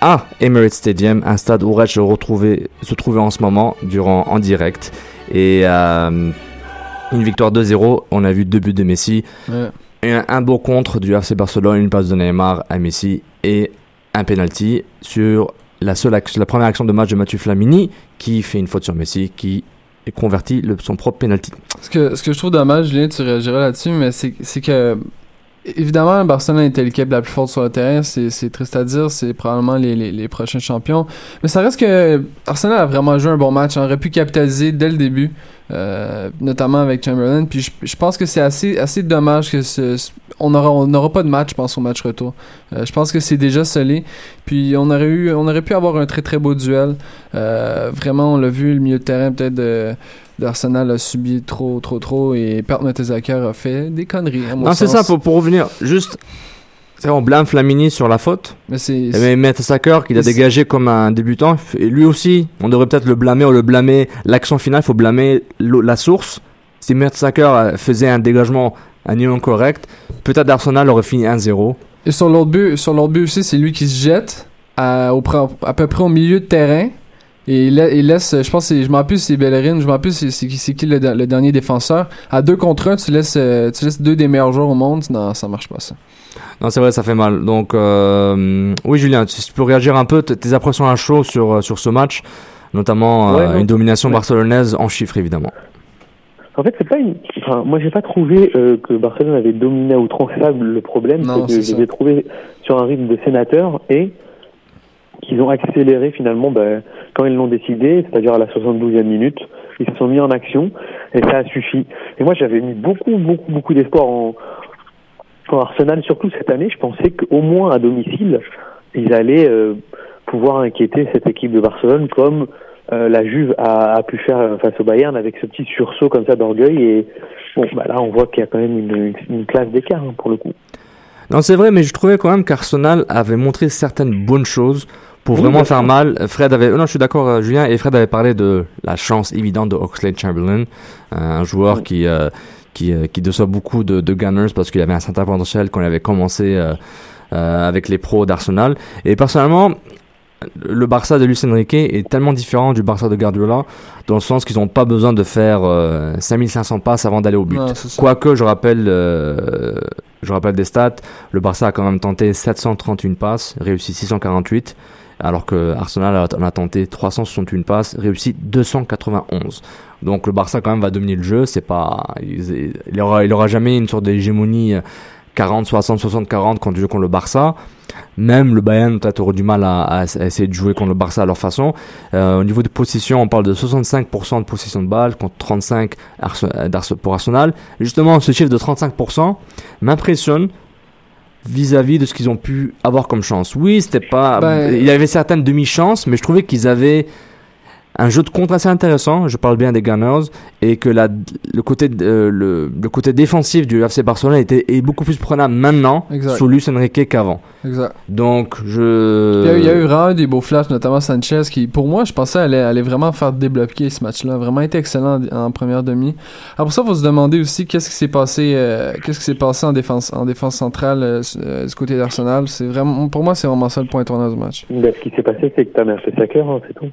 à Emirates Stadium, un stade où Red se, retrouvait, se trouvait en ce moment durant en direct. Et euh, une victoire 2-0. On a vu deux buts de Messi. Ouais. Et un, un beau contre du FC Barcelone, une passe de Neymar à Messi et un penalty sur la, seule la première action de match de Mathieu Flamini qui fait une faute sur Messi, qui convertit le- son propre penalty. Ce que, ce que je trouve dommage, Julien, tu réagiras là-dessus, mais c'est que, évidemment, Barcelone était l'équipe la plus forte sur le terrain, c'est triste à dire, c'est probablement les, prochains champions. Mais ça reste que Arsenal a vraiment joué un bon match, on aurait pu capitaliser dès le début, euh, notamment avec Chamberlain. Puis je, je pense que c'est assez, assez dommage que ce- on aura, on n'aura pas de match, je pense, au match retour. Euh, je pense que c'est déjà scellé. Puis on aurait eu, on aurait pu avoir un très très beau duel. Euh, vraiment, on l'a vu, le milieu de terrain peut-être de d'Arsenal a subi trop, trop, trop et Pert Mertesacker a fait des conneries. à mon Non, c'est ça, pour, pour revenir, juste, on blâme Flamini sur la faute. Mais c'est. Mais Mertesacker, qu'il a Mais c'est- dégagé comme un débutant, et lui aussi, on devrait peut-être le blâmer ou le blâmer. L'action finale, il faut blâmer la source. Si Mertesacker euh, faisait un dégagement à niveau correct, peut-être Arsenal aurait fini 1-0. Et sur l'autre but, sur l'autre but aussi, c'est lui qui se jette à, au, à peu près au milieu de terrain. Et il, la- il laisse, je pense, je m'en rappelle c'est Bellerin, je m'en rappelle c'est qui, c'est qui le, le dernier défenseur. À deux contre un, tu laisses, euh, tu laisses deux des meilleurs joueurs au monde. Non, ça marche pas ça. Non, c'est vrai, ça fait mal. Donc, euh, oui, Julien, si tu peux réagir un peu, tes impressions à chaud sur, euh, sur ce match, notamment Ouais, une domination Ouais. barcelonaise en chiffres, évidemment. En fait, c'est pas une. Enfin, moi, j'ai pas trouvé euh, que Barcelone avait dominé à outrance. Le problème, Non, c'est que je les ai trouvés sur un rythme de sénateur et qu'ils ont accéléré finalement ben, quand ils l'ont décidé, c'est-à-dire à la 72e minute. Ils se sont mis en action et ça a suffi. Et moi, j'avais mis beaucoup, beaucoup, beaucoup d'espoir en, en Arsenal, surtout cette année. Je pensais qu'au moins à domicile, ils allaient euh, pouvoir inquiéter cette équipe de Barcelone comme euh, la Juve a, a pu faire euh, face au Bayern avec ce petit sursaut comme ça d'orgueil. Et bon, bah là, on voit qu'il y a quand même une, classe d'écart hein, pour le coup. Non, c'est vrai, mais je trouvais quand même qu'Arsenal avait montré certaines bonnes choses pour vraiment faire mal. Fred avait, non, je suis d'accord, euh, Julien, et Fred avait parlé de la chance évidente de Oxlade Chamberlain, un joueur qui, euh, qui, euh, qui déçoit beaucoup de, de Gunners parce qu'il avait un certain potentiel quand il avait commencé euh, euh, avec les pros d'Arsenal. Et personnellement, le Barça de Luis Enrique est tellement différent du Barça de Guardiola dans le sens qu'ils n'ont pas besoin de faire euh, 5500 passes avant d'aller au but. Quoique, je rappelle, euh, je rappelle des stats, le Barça a quand même tenté 731 passes, réussi 648, alors que Arsenal a- en a tenté 361 passes, réussi 291. Donc le Barça quand même va dominer le jeu, c'est pas, il, il aura, il aura jamais une sorte d'hégémonie 40, 60, 60, 40 quand tu joues contre le Barça. Même le Bayern peut-être aurait du mal à, essayer de jouer contre le Barça à leur façon. Euh, au niveau de possession, on parle de 65% de possession de balle contre 35 Arse- euh, d'Arse- pour Arsenal. Justement, ce chiffre de 35% m'impressionne vis-à-vis de ce qu'ils ont pu avoir comme chance. Oui, c'était pas, Ben- il y avait certaines demi-chances, mais je trouvais qu'ils avaient un jeu de contre assez intéressant. Je parle bien des Gunners et que la, le côté, euh, le, le côté défensif du FC Barcelone était est beaucoup plus prenable maintenant Exact. sous Luis Enrique qu'avant. Exact. Donc je. Il y, a, il y a eu vraiment des beaux flashs, notamment Sanchez, qui, pour moi, je pensais allait, allait vraiment faire débloquer ce match-là. Vraiment été excellent en, en première demi. Après ça, il faut se demander aussi qu'est-ce qui s'est passé, euh, qu'est-ce qui s'est passé en défense, en défense centrale euh, euh, du côté d'Arsenal. C'est vraiment, pour moi, c'est vraiment ça le point tournant du match. Ben, ce qui s'est passé, c'est que t'as Mertesacker, hein, c'est tout.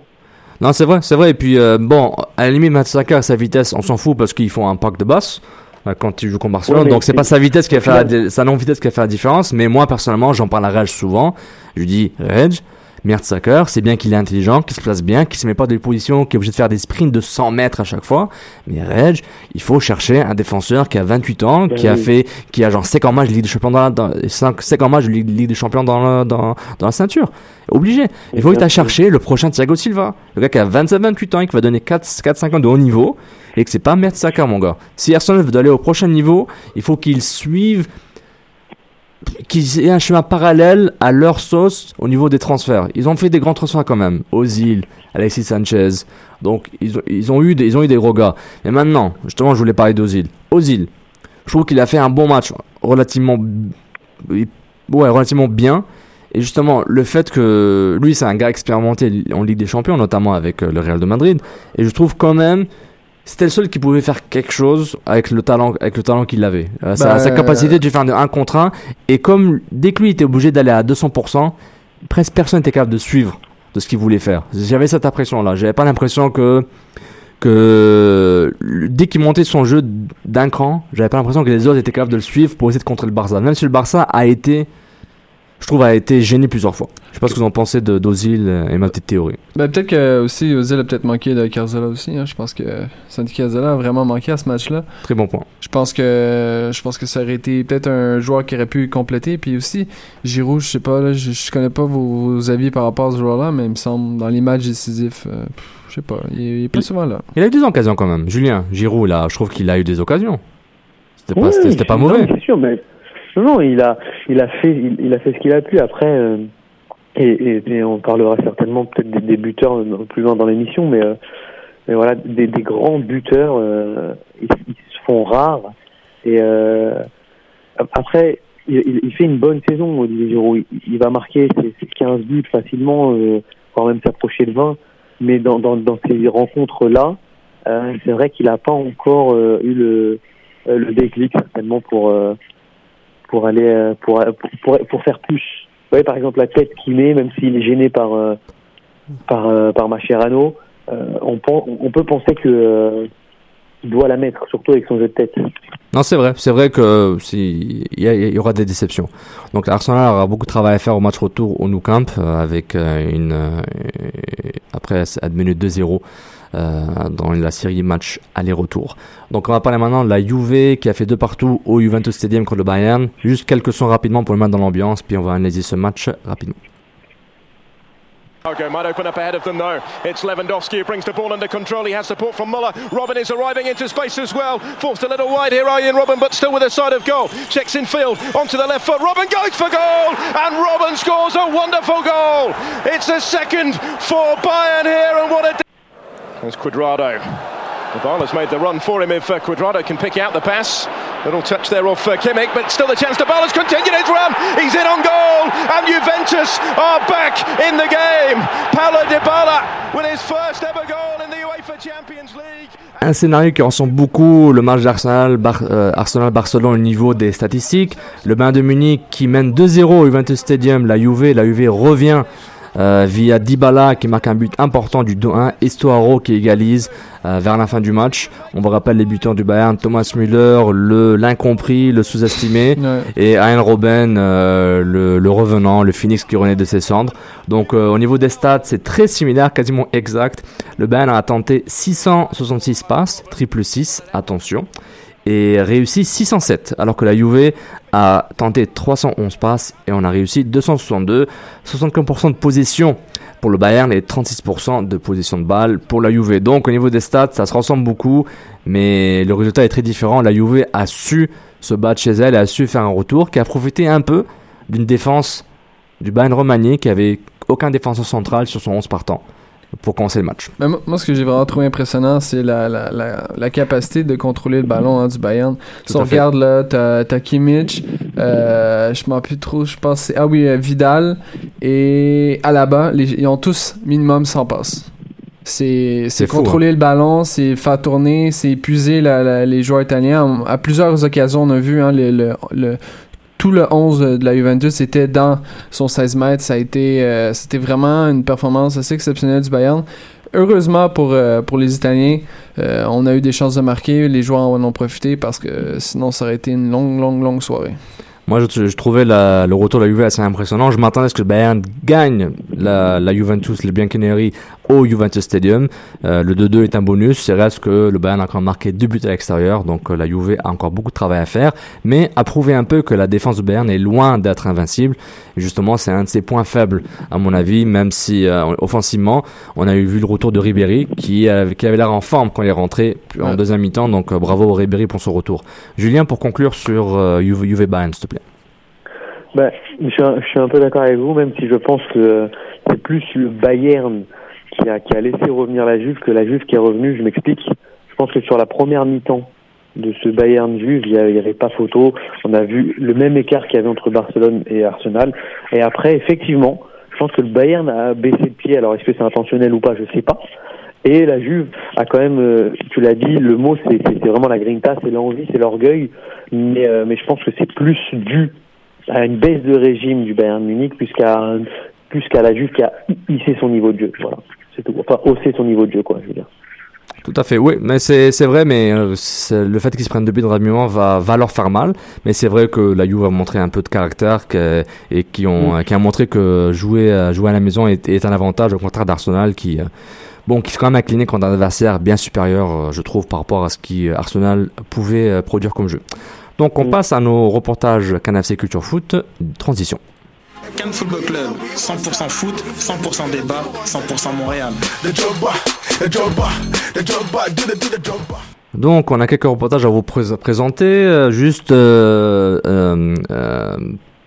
Non, c'est vrai, c'est vrai. Et puis, euh, bon, à la limite, Matsaka, à sa vitesse, on s'en fout parce qu'ils font un pack de basse euh, quand ils jouent contre Barcelone. Ouais, Donc, c'est pas sa vitesse qui a au fait la, sa non-vitesse qui a fait la différence. Mais moi, personnellement, j'en parle à Reg souvent. Je lui dis, Reg, Mertzacker, c'est bien qu'il est intelligent, qu'il se place bien, qu'il se met pas dans des positions, qu'il est obligé de faire des sprints de 100 mètres à chaque fois. Mais Reg, il faut chercher un défenseur qui a 28 ans, Ben qui a fait, qui a genre 50 matchs de Ligue des Champions dans la, dans, 5, 50 matchs de Ligue, des Champions dans la, dans, dans la ceinture. Obligé. Il faut que tu chercher le prochain Thiago Silva. Le gars qui a 27-28 ans et qui va donner 4-5 ans de haut niveau. Et que c'est pas Mertzacker, mon gars. Si Arsenal veut aller au prochain niveau, il faut qu'il suive qu'ils aient un chemin parallèle à leur sauce au niveau des transferts. Ils ont fait des grands transferts quand même. Ozil, Alexis Sanchez. Donc ils ont, ils ont eu des, ils ont eu des gros gars. Mais maintenant, justement, je voulais parler d'Ozil. Ozil, je trouve qu'il a fait un bon match relativement ouais, relativement bien. Et justement, le fait que lui, c'est un gars expérimenté en Ligue des Champions, notamment avec euh, le Real de Madrid. Et je trouve quand même, c'était le seul qui pouvait faire quelque chose avec le talent, avec le talent qu'il avait. Euh, sa, Bah, sa capacité de faire de 1 contre 1. Et comme dès que lui était obligé d'aller à 200%, presque personne n'était capable de suivre de ce qu'il voulait faire. J'avais cette impression-là. J'avais pas l'impression que que dès qu'il montait son jeu d'un cran, j'avais pas l'impression que les autres étaient capables de le suivre pour essayer de contrer le Barça. Même si le Barça a été, je trouve, a été gêné plusieurs fois. Je sais pas ce que vous en pensez de d'Ozil et ma petite théorie. Ben, peut-être que aussi Ozil a peut-être manqué de Carzola aussi. hein. Je pense que Santi Carzola a vraiment manqué à ce match-là. Très bon point. Je pense que je pense que ça aurait été peut-être un joueur qui aurait pu compléter. Puis aussi Giroud, je sais pas, là, je, je connais pas vos, vos avis par rapport à ce joueur-là, mais il me semble dans les matchs décisifs, euh, je sais pas, il, il est pas souvent là. Il a eu des occasions quand même. Julien, Giroud, là, je trouve qu'il a eu des occasions. C'était pas, Oui, c'était- c'était pas mauvais. C'est sûr, mais non, il a, il a fait, il, a fait ce qu'il a pu. Après, euh, et, on parlera certainement peut-être des, buteurs plus loin dans l'émission, mais, euh, mais voilà, des, grands buteurs, euh, ils, se font rares. Et après, il, fait une bonne saison, Giroud. Il, va marquer ses, ses 15 buts facilement, voire même s'approcher de 20. Mais dans, ces rencontres-là, c'est vrai qu'il n'a pas encore eu le, le déclic certainement pour pour aller euh, pour, pour pour pour faire plus. Vous voyez par exemple la tête qu'il met, même s'il est gêné par euh, par euh, par Mascherano, euh, on on peut penser que euh, doit la mettre, surtout avec son jeu de tête. Non, c'est vrai. C'est vrai que y, aura des déceptions. Donc l'Arsenal aura beaucoup de travail à faire au match retour au Nou Camp euh, avec euh, une euh, après à minute 2-0 euh, dans la série match aller-retour. Donc on va parler maintenant de la Juve qui a fait deux partout au Juventus Stadium contre le Bayern. Juste quelques sons rapidement pour le mettre dans l'ambiance, puis on va analyser ce match rapidement. Argo might open up ahead of them though. It's Lewandowski who brings the ball under control. He has support from Muller. Robin is arriving into space as well. Forced a little wide here, Ian Robin, but still with a side of goal. Checks in field onto the left foot. Robin goes for goal, and Robin scores a wonderful goal. It's a second for Bayern here, and what a. There's Quadrado. The has made the run for him if uh, Quadrado can pick out the pass. Little touch there off uh, Kimmich, but still a chance to Barla's continued his run. He's in on goal, and Juventus are back in the game. Paulo Dybala with his first ever goal in the UEFA Champions League. Un scénario qui ressemble beaucoup le match d'Arsenal, Bar- euh, Arsenal-Barcelone au niveau des statistiques. Le Bayern de Munich qui mène 2-0 au Juventus Stadium, la Juve, la Juve revient euh, via Dybala qui marque un but important du 2-1, Estoaro qui égalise euh, vers la fin du match. On vous rappelle les buteurs du Bayern, Thomas Müller, le l'incompris, le sous-estimé, Ouais. et Ian Robben, euh, le, le revenant, le Phoenix qui renaît de ses cendres. Donc au niveau des stats, c'est très similaire, quasiment exact. Le Bayern a tenté 666 passes, triple 6, attention, et réussi 607, alors que la Juve a tenté 311 passes et on a réussi 262, 65% de possession pour le Bayern et 36% de possession de balle pour la Juve. Donc au niveau des stats, ça se ressemble beaucoup, mais le résultat est très différent. La Juve a su se battre chez elle, a su faire un retour, qui a profité un peu d'une défense du Bayern remanié qui avait aucun défenseur central sur son 11 partant pour commencer le match. Ben, moi, ce que j'ai vraiment trouvé impressionnant, c'est la, la, la, la capacité de contrôler le ballon hein, du Bayern. Si Tout on à fait. regarde là, t'as t'as Kimmich, euh, je m'en plus trop, je pense c'est ah oui euh, Vidal et Alaba, les, ils ont tous minimum 100 passes. C'est c'est fou, contrôler le ballon, c'est faire tourner, c'est épuiser la- la- les joueurs italiens. À plusieurs occasions, on a vu hein, le, le, le- tout le 11 de la Juventus était dans son 16 mètres. Ça a été, euh, c'était vraiment une performance assez exceptionnelle du Bayern. Heureusement pour, euh, pour les Italiens, euh, on a eu des chances de marquer. Les joueurs en ont profité parce que sinon, ça aurait été une longue, longue, longue soirée. Moi, je, trouvais le retour de la Juve assez impressionnant. Je m'attendais à ce que Bayern gagne la, la Juventus, le Bianconeri, au Juventus Stadium. Euh, le 2-2 est un bonus. C'est reste que le Bayern a encore marqué deux buts à l'extérieur, donc euh, la Juve a encore beaucoup de travail à faire, mais a prouvé un peu que la défense du Bayern est loin d'être invincible. Et justement, c'est un de ses points faibles, à mon avis, même si euh, offensivement, on a eu vu le retour de Ribéry, qui, euh, qui avait l'air en forme quand il est rentré en Ouais. deuxième mi-temps, donc bravo Ribéry pour son retour. Julien, pour conclure sur Juve, Juve Bayern, s'il te plaît. Bah, je, suis un, je suis un peu d'accord avec vous, même si je pense que c'est plus le Bayern qui a, qui a laissé revenir la Juve que la Juve qui est revenue. Je m'explique. Je pense que sur la première mi-temps de ce Bayern Juve, il n'y avait pas photo. On a vu le même écart qu'il y avait entre Barcelone et Arsenal. Et après, effectivement, je pense que le Bayern a baissé le pied. Alors, est-ce que c'est intentionnel ou pas Je sais pas. Et la Juve a quand même, euh, tu l'as dit, le mot c'est vraiment la grinta, c'est l'envie, c'est l'orgueil. Mais, euh, mais je pense que c'est plus dû à une baisse de régime du Bayern Munich plus qu'à la Juve qui a hissé son niveau de jeu. Voilà, c'est tout. Enfin, haussé son niveau de jeu, quoi, je veux dire. Tout à fait, oui, mais c'est c'est vrai, mais euh, c'est- le fait qu'ils se prennent deux buts rapidement va, va leur faire mal. Mais c'est vrai que la Juve a montré un peu de caractère que, et qui ont Mm. qui a montré que jouer euh, jouer à la maison est, est un avantage au contraire d'Arsenal qui euh, bon qui s'est quand même incliné contre un adversaire bien supérieur, euh, je trouve, par rapport à ce qui euh, Arsenal pouvait produire comme jeu. Donc on passe à nos reportages Canafc Culture Foot. Transition. Cannes Football Club, 100% foot, 100% débat, 100% Montréal. The Drogba, the Drogba, the Drogba, do the do the Drogba. Donc, on a quelques reportages à vous pré- présenter. euh, juste euh, euh, euh,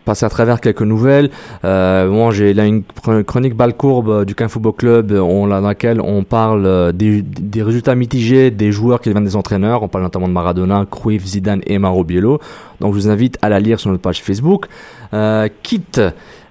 passer à travers quelques nouvelles. Euh, moi, j'ai là une chron- chronique balle courbe du Caen Football Club, on, dans laquelle on parle des, des résultats mitigés des joueurs qui deviennent des entraîneurs. On parle notamment de Maradona, Cruyff, Zidane et Mauro Biello. Donc, je vous invite à la lire sur notre page Facebook. Euh, Kit,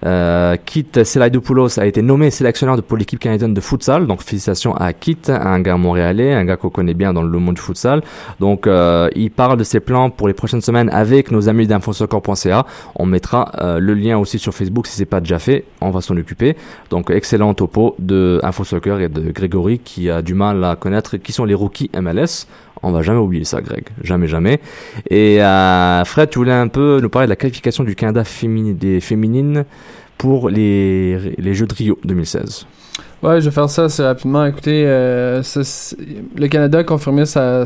euh, Kit a été nommé sélectionneur de, pour l'équipe canadienne de futsal. Donc félicitations à Kit, un gars montréalais, un gars qu'on connaît bien dans le monde du futsal. Donc euh, il parle de ses plans pour les prochaines semaines avec nos amis d'infosoccer.ca. On mettra euh, le lien aussi sur Facebook si c'est pas déjà fait. On va s'en occuper. Donc excellent topo de InfoSoccer et de Grégory qui a du mal à connaître qui sont les rookies MLS. On va jamais oublier ça, Greg. Jamais, jamais. Et euh, Fred, tu voulais un peu nous parler de la qualification du Canada féminin, des féminines pour les, les Jeux de Rio 2016. Ouais, je vais faire ça assez rapidement. Écoutez, euh, le Canada a confirmé sa,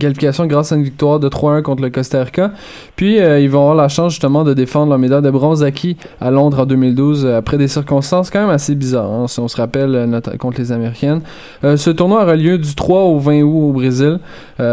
qualification grâce à une victoire de 3-1 contre le Costa Rica. Puis, euh, ils vont avoir la chance justement de défendre leur médaille de bronze acquis à Londres en 2012 euh, après des circonstances quand même assez bizarres, hein, si on se rappelle, contre les Américaines. Ce tournoi aura lieu du 3 au 20 août au Brésil. Il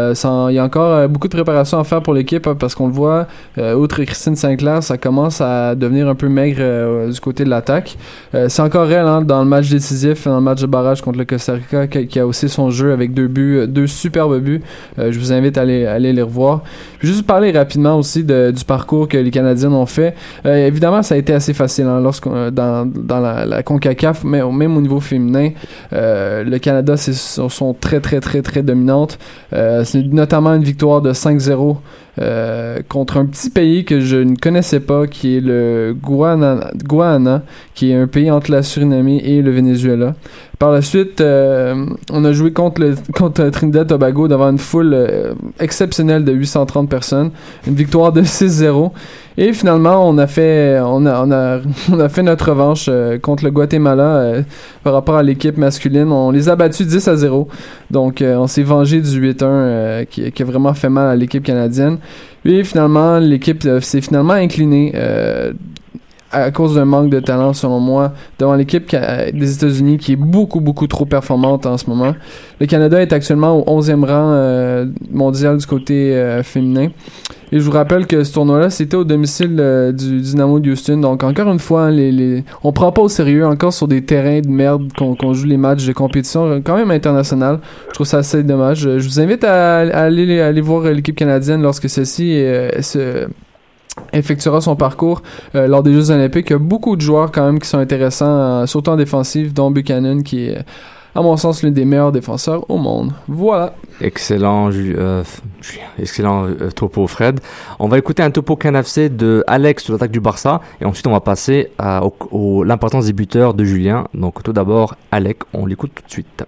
y a encore beaucoup de préparation à faire pour l'équipe hein, parce qu'on le voit, outre Christine Sinclair, ça commence à devenir un peu maigre du côté de l'attaque. C'est encore elle hein, dans match décisif, dans le match de barrage contre le Costa Rica, qui, a aussi son jeu avec deux buts, euh, deux superbes buts. Euh, je vous invite à aller, aller les revoir. Je vais juste parler rapidement aussi du parcours que les Canadiennes ont fait. Euh, évidemment, ça a été assez facile hein, lorsqu'on dans, dans la, CONCACAF, mais même au niveau féminin, le Canada sont, très très très très dominantes. C'est notamment une victoire de 5-0 euh, contre un petit pays que je ne connaissais pas, qui est le Guana, Guana, qui est un pays entre la Surinamie et le Venezuela. Par la suite, euh, on a joué contre, le, contre Trinidad Tobago devant une foule euh, exceptionnelle de 830 personnes. Une victoire de 6-0. Et finalement, on a fait, on a, on a, fait notre revanche euh, contre le Guatemala par rapport à l'équipe masculine. On les a battus 10 à 0. Donc, on s'est vengé du 8-1 euh, qui, a vraiment fait mal à l'équipe canadienne. Et finalement, l'équipe s'est finalement inclinée à cause d'un manque de talent, selon moi, devant l'équipe des États-Unis qui est beaucoup, beaucoup trop performante en ce moment. Le Canada est actuellement au 11e rang euh, mondial du côté euh, féminin. Et je vous rappelle que ce tournoi-là, c'était au domicile euh, du Dynamo de Houston. Donc, encore une fois, hein, les, les... on prend pas au sérieux encore sur des terrains de merde qu'on joue les matchs de compétition, quand même internationale. Je trouve ça assez dommage. Je vous invite à, aller, à aller voir l'équipe canadienne lorsque celle-ci se effectuera son parcours euh, lors des Jeux Olympiques. Il y a beaucoup de joueurs quand même qui sont intéressants, euh, surtout en défensive, dont Buchanan qui est, à mon sens, l'un des meilleurs défenseurs au monde. Voilà. Excellent, euh, excellent euh, topo, Fred. On va écouter un topo canafc de Alex sur l'attaque du Barça et ensuite on va passer à au- au- l'importance des buteurs de Julien. Donc tout d'abord, Alec, on l'écoute tout de suite.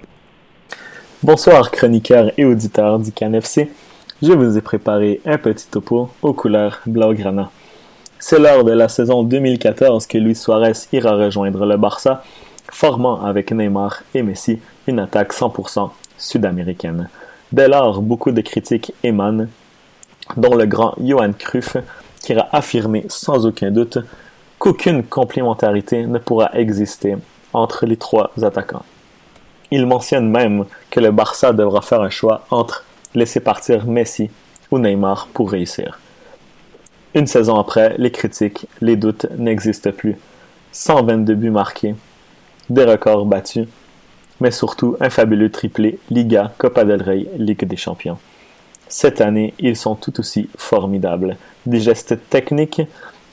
Bonsoir chroniqueurs et auditeurs du CanFC. Je vous ai préparé un petit topo aux couleurs blaugrana. C'est lors de la saison 2014 que Luis Suarez ira rejoindre le Barça, formant avec Neymar et Messi une attaque 100% sud-américaine. Dès lors, beaucoup de critiques émanent, dont le grand Johan Cruyff, qui a affirmé sans aucun doute qu'aucune complémentarité ne pourra exister entre les trois attaquants. Il mentionne même que le Barça devra faire un choix entre laisser partir Messi ou Neymar pour réussir. Une saison après, les critiques, les doutes n'existent plus. 122 buts marqués, des records battus, mais surtout un fabuleux triplé Liga, Copa del Rey, Ligue des Champions. Cette année, ils sont tout aussi formidables. Des gestes techniques,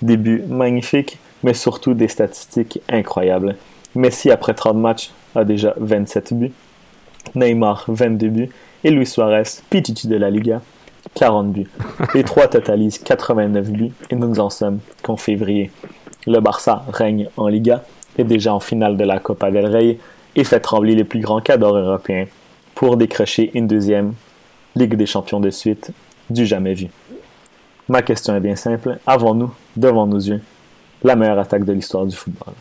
des buts magnifiques, mais surtout des statistiques incroyables. Messi, après 30 matchs, a déjà 27 buts. Neymar, 22 buts. Et Luis Suarez, Pichichi de la Liga, 40 buts. Les trois totalisent 89 buts et nous en sommes qu'en février. Le Barça règne en Liga, est déjà en finale de la Copa del Rey et fait trembler les plus grands cadors européens pour décrocher une deuxième Ligue des champions de suite du jamais vu. Ma question est bien simple. Avons-nous, devant nos yeux, la meilleure attaque de l'histoire du football?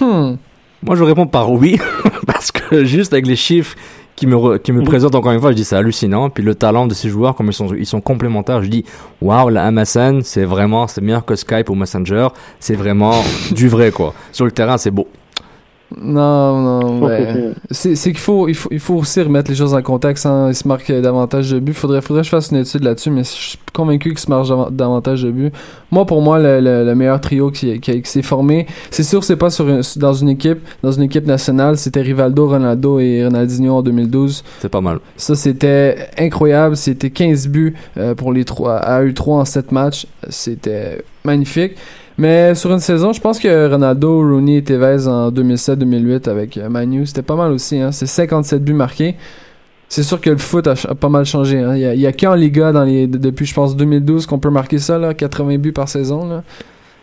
Hmm. Moi, je réponds par oui, parce que juste avec les chiffres qui me, qui me présentent encore une fois, je dis c'est hallucinant. Puis le talent de ces joueurs, comme ils sont, ils sont complémentaires, je dis waouh, la MSN, c'est vraiment, c'est meilleur que Skype ou Messenger. C'est vraiment du vrai, quoi. Sur le terrain, c'est beau. Non, non, ouais. c'est qu'il faut, il faut, il faut aussi remettre les choses en contexte. Hein. Il se marque davantage de buts. Faudrait, faudrait que je fasse une étude là-dessus, mais je suis convaincu qu'il se marque davantage de buts. Moi, pour moi, le, le, meilleur trio qui, qui, s'est formé, c'est sûr, c'est pas sur dans une équipe, dans une équipe nationale. C'était Rivaldo, Ronaldo et Ronaldinho en 2012. C'est pas mal. Ça, c'était incroyable. C'était 15 buts euh, pour les trois, à eux trois en 7 matchs. C'était magnifique. Mais sur une saison, je pense que Ronaldo, Rooney et Tevez en 2007-2008 avec euh, Manu, c'était pas mal aussi. Hein. C'est 57 buts marqués. C'est sûr que le foot a, pas mal changé. Hein. Il, y a, qu'en Liga dans les, depuis, je pense, 2012 qu'on peut marquer ça, là, 80 buts par saison. Là.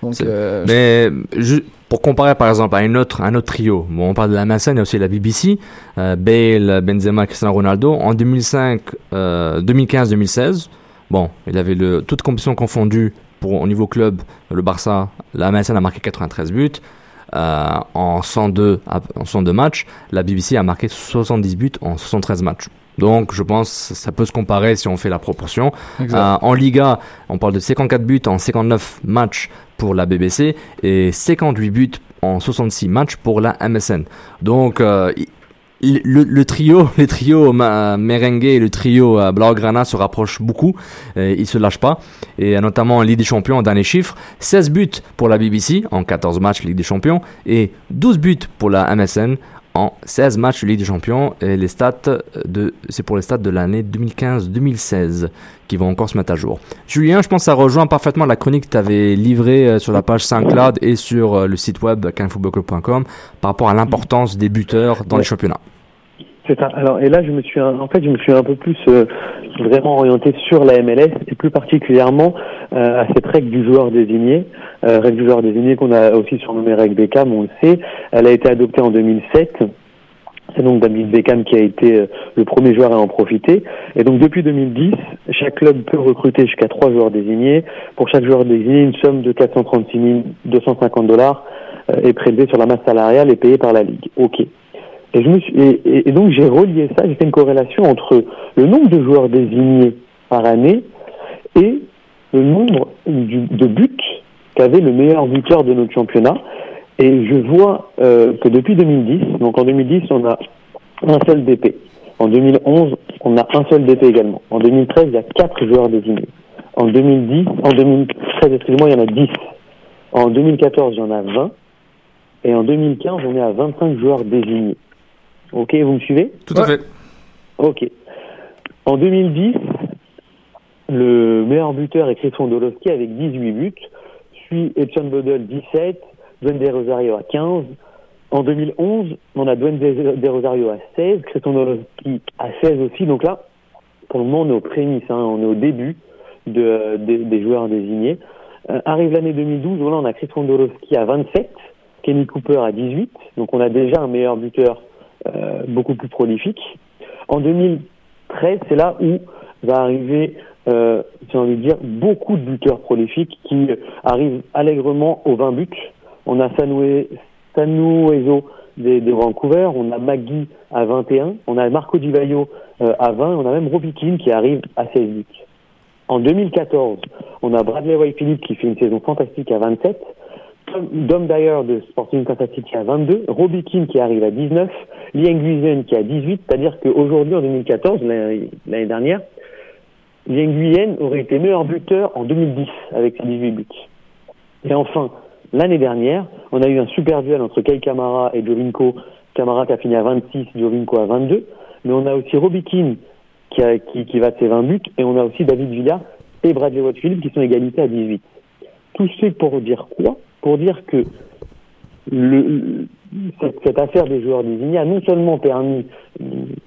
Donc, euh, mais pour comparer par exemple à un autre, un autre trio, bon, on parle de la Massène, a aussi la BBC, euh, Bale, Benzema, Cristiano Ronaldo. En 2005, 2015-2016, bon, il avait le, toute compétition confondue au niveau club, le Barça, la MSN a marqué 93 buts. Euh, en, 102, en 102 matchs, la BBC a marqué 70 buts en 73 matchs. Donc, je pense ça peut se comparer si on fait la proportion. Euh, en Liga, on parle de 54 buts en 59 matchs pour la BBC et 58 buts en 66 matchs pour la MSN. Donc, euh, le, le, trio, les trios merengue et le trio euh, Blaugrana se rapprochent beaucoup. Euh, ils se lâchent pas. Et euh, notamment en Ligue des Champions, dans les chiffres, 16 buts pour la BBC en 14 matchs Ligue des Champions et 12 buts pour la MSN en 16 matchs Ligue des Champions. Et les stats de, c'est pour les stats de l'année 2015-2016 qui vont encore se mettre à jour. Julien, je pense que ça rejoint parfaitement la chronique que tu avais livrée sur la page SoundCloud et sur le site web canfootballclub.com par rapport à l'importance des buteurs dans les championnats. C'est ça. Alors et là je me suis en fait je me suis un peu plus euh, vraiment orienté sur la MLS et plus particulièrement euh, à cette règle du joueur désigné, euh, règle du joueur désigné qu'on a aussi surnommée règle Beckham, on le sait. Elle a été adoptée en 2007. C'est donc David Beckham qui a été le premier joueur à en profiter. Et donc depuis 2010, chaque club peut recruter jusqu'à trois joueurs désignés. Pour chaque joueur désigné, une somme de 436 250 dollars est prélevée sur la masse salariale et payée par la Ligue. Ok. Et, donc j'ai relié ça, j'ai fait une corrélation entre le nombre de joueurs désignés par année et le nombre de buts qu'avait le meilleur buteur de notre championnat. Et je vois euh, que depuis 2010, donc en 2010, on a un seul DP. En 2011, on a un seul DP également. En 2013, il y a quatre joueurs désignés. En 2010, en 2013, excusez-moi, il y en a 10. En 2014, il y en a 20. Et en 2015, on est à 25 joueurs désignés. Ok, vous me suivez Tout à fait. Ok. En 2010, le meilleur buteur est Chris Fondolowski avec 18 buts, suit Edson Bodel 17, Dwayne De Rosario à 15. En 2011, on a Dwayne De Rosario à 16, Chris Fondolowski à 16 aussi. Donc là, pour le moment, on est aux prémices, hein, on est au début de, des joueurs désignés. Euh, arrive l'année 2012, là, on a Chris Fondolowski à 27, Kenny Cooper à 18. Donc on a déjà un meilleur buteur beaucoup plus prolifique. En 2013, c'est là où va arriver, euh, j'ai envie de dire, beaucoup de buteurs prolifiques qui arrivent allègrement aux 20 buts. On a Sanoué, Sanouezo de, Vancouver, on a Magui à 21, on a Marco Di Vaio euh, à 20, on a même Robbie Keane qui arrive à 16 buts. En 2014, on a Bradley White Phillips qui fait une saison fantastique à 27, Tom- Dom Dyer de Sporting Kansas City à 22, Robbie Keane qui arrive à 19, Liang Guizen qui a 18, c'est-à-dire qu'aujourd'hui en 2014, l'année dernière, Liang Guizen aurait été meilleur buteur en 2010 avec ses 18 buts. Et enfin, l'année dernière, on a eu un super duel entre Kai Kamara et Jovinko. Kamara qui a fini à 26, Jovinko à 22. Mais on a aussi Robbie Keane qui, qui, va de ses 20 buts. Et on a aussi David Villa et Bradley Whitefield qui sont égalités à 18. Tout ce pour dire quoi Pour dire que le, cette, cette affaire des joueurs désignés a non seulement permis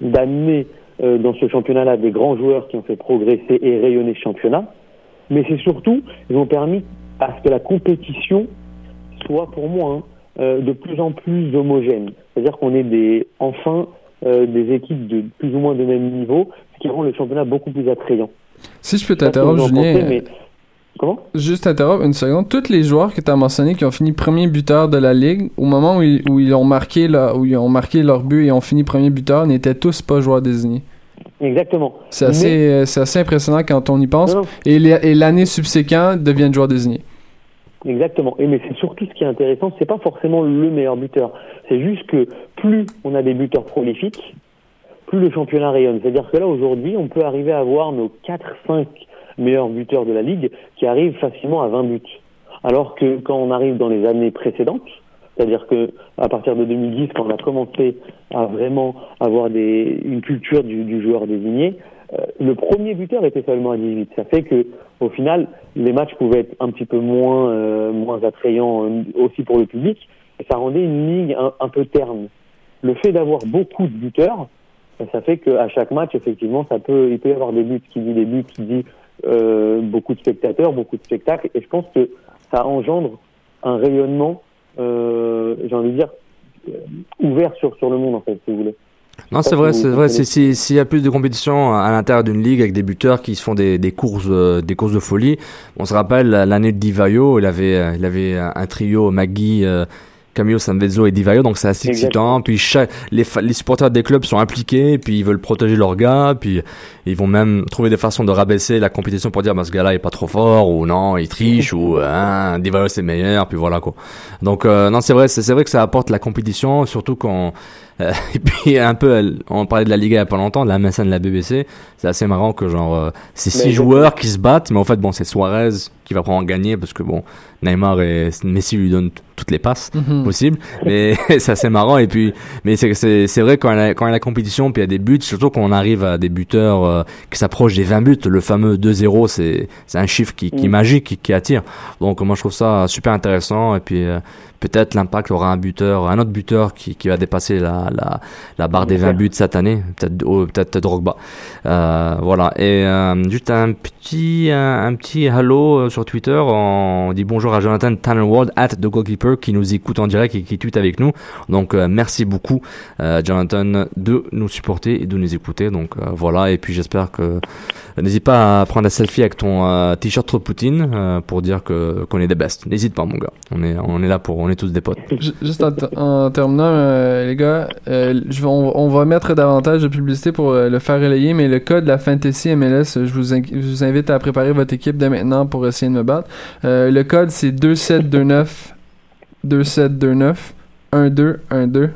d'amener euh, dans ce championnat-là des grands joueurs qui ont fait progresser et rayonner ce championnat, mais c'est surtout, ils ont permis à ce que la compétition soit pour moi hein, euh, de plus en plus homogène. C'est-à-dire qu'on ait des, enfin euh, des équipes de plus ou moins de même niveau, ce qui rend le championnat beaucoup plus attrayant. Si je peux pensez, mais- Comment? Juste t'interrompre une seconde. Tous les joueurs que tu as mentionnés qui ont fini premier buteur de la ligue, au moment où ils, où ils ont marqué leur, où ils ont marqué leur but et ont fini premier buteur, n'étaient tous pas joueurs désignés. Exactement. C'est assez, euh, assez impressionnant quand on y pense. Non, non. Et l'année subséquente deviennent joueurs désignés. Exactement. Et mais c'est surtout ce qui est intéressant, c'est pas forcément le meilleur buteur. C'est juste que plus on a des buteurs prolifiques, plus le championnat rayonne. C'est-à-dire que là aujourd'hui, on peut arriver à avoir nos 4-5 meilleurs buteurs de la ligue qui arrivent facilement à 20 buts. Alors que quand on arrive dans les années précédentes, c'est-à-dire que à partir de 2010, quand on a commencé à vraiment avoir une culture du, joueur désigné, euh, le premier buteur était seulement à 18. Ça fait que au final, les matchs pouvaient être un petit peu moins euh, moins attrayants euh, aussi pour le public, et ça rendait une ligue un, peu terne. Le fait d'avoir beaucoup de buteurs, ça fait qu'à chaque match, effectivement, ça peut il peut y avoir des buts. Qui dit des buts, qui dit euh, beaucoup de spectateurs, beaucoup de spectacles, et je pense que ça engendre un rayonnement, euh, j'ai envie de dire, euh, ouvert sur sur le monde en fait, si vous voulez. Non, c'est vrai, c'est vrai. si- S'il y a plus de compétition à l'intérieur d'une ligue avec des buteurs qui se font des, des courses, euh, des courses de folie, on se rappelle l'année de Divayo, il avait, il avait un un trio Magui, euh, Camillo Sanvezzo et Divayo, donc c'est assez excitant. Puis chaque, les, les supporters des clubs sont impliqués, puis ils veulent protéger leurs gars, puis ils vont même trouver des façons de rabaisser la compétition pour dire bah, ce gars-là est pas trop fort ou non il triche ou hein, Divayo c'est meilleur, puis voilà quoi. Donc euh, non c'est vrai, c'est c'est vrai que ça apporte la compétition, surtout quand euh, et puis un peu, elle- on parlait de la Liga il y a pas longtemps, de la MSN de la BBC. C'est assez marrant que genre euh, c'est six joueurs qui se battent, mais en fait bon c'est Suarez qui va probablement gagner parce que bon Neymar et Messi lui donnent toutes les passes Mhm. possibles. Mais c'est assez marrant et puis mais c'est c'est c'est vrai quand il y a, quand il y a la compétition puis il y a des buts, surtout quand on arrive à des buteurs euh, qui s'approchent des 20 buts, le fameux 2-0 c'est c'est un chiffre qui, qui est Mm. magique, qui, qui attire. Donc moi je trouve ça super intéressant et puis euh, peut-être l'impact aura un buteur, un autre buteur qui, qui va dépasser la, la, la barre des 20 buts cette année, peut-être oh, peut-être Drogba. Euh, voilà. Et euh, juste un petit un, un petit hello euh, sur Twitter. On dit bonjour à Jonathan Tannerwald at the goalkeeper qui nous écoute en direct et qui tweet avec nous. Donc euh, merci beaucoup Jonathan de nous supporter et de nous écouter. Donc voilà. Et puis j'espère que n'hésite pas à prendre un selfie avec ton t-shirt trop Poutine pour dire que qu'on est des best. N'hésite pas mon gars. On est on est là pour on est tous des potes. Ju- Juste en, ter- en terminant, euh, les gars, euh, je on, on va mettre davantage de publicité pour euh, le faire relayer, mais le code de la Fantasy MLS, je vous, in- je vous invite à préparer votre équipe dès maintenant pour essayer de me battre. Le code, c'est 2729 2729 1212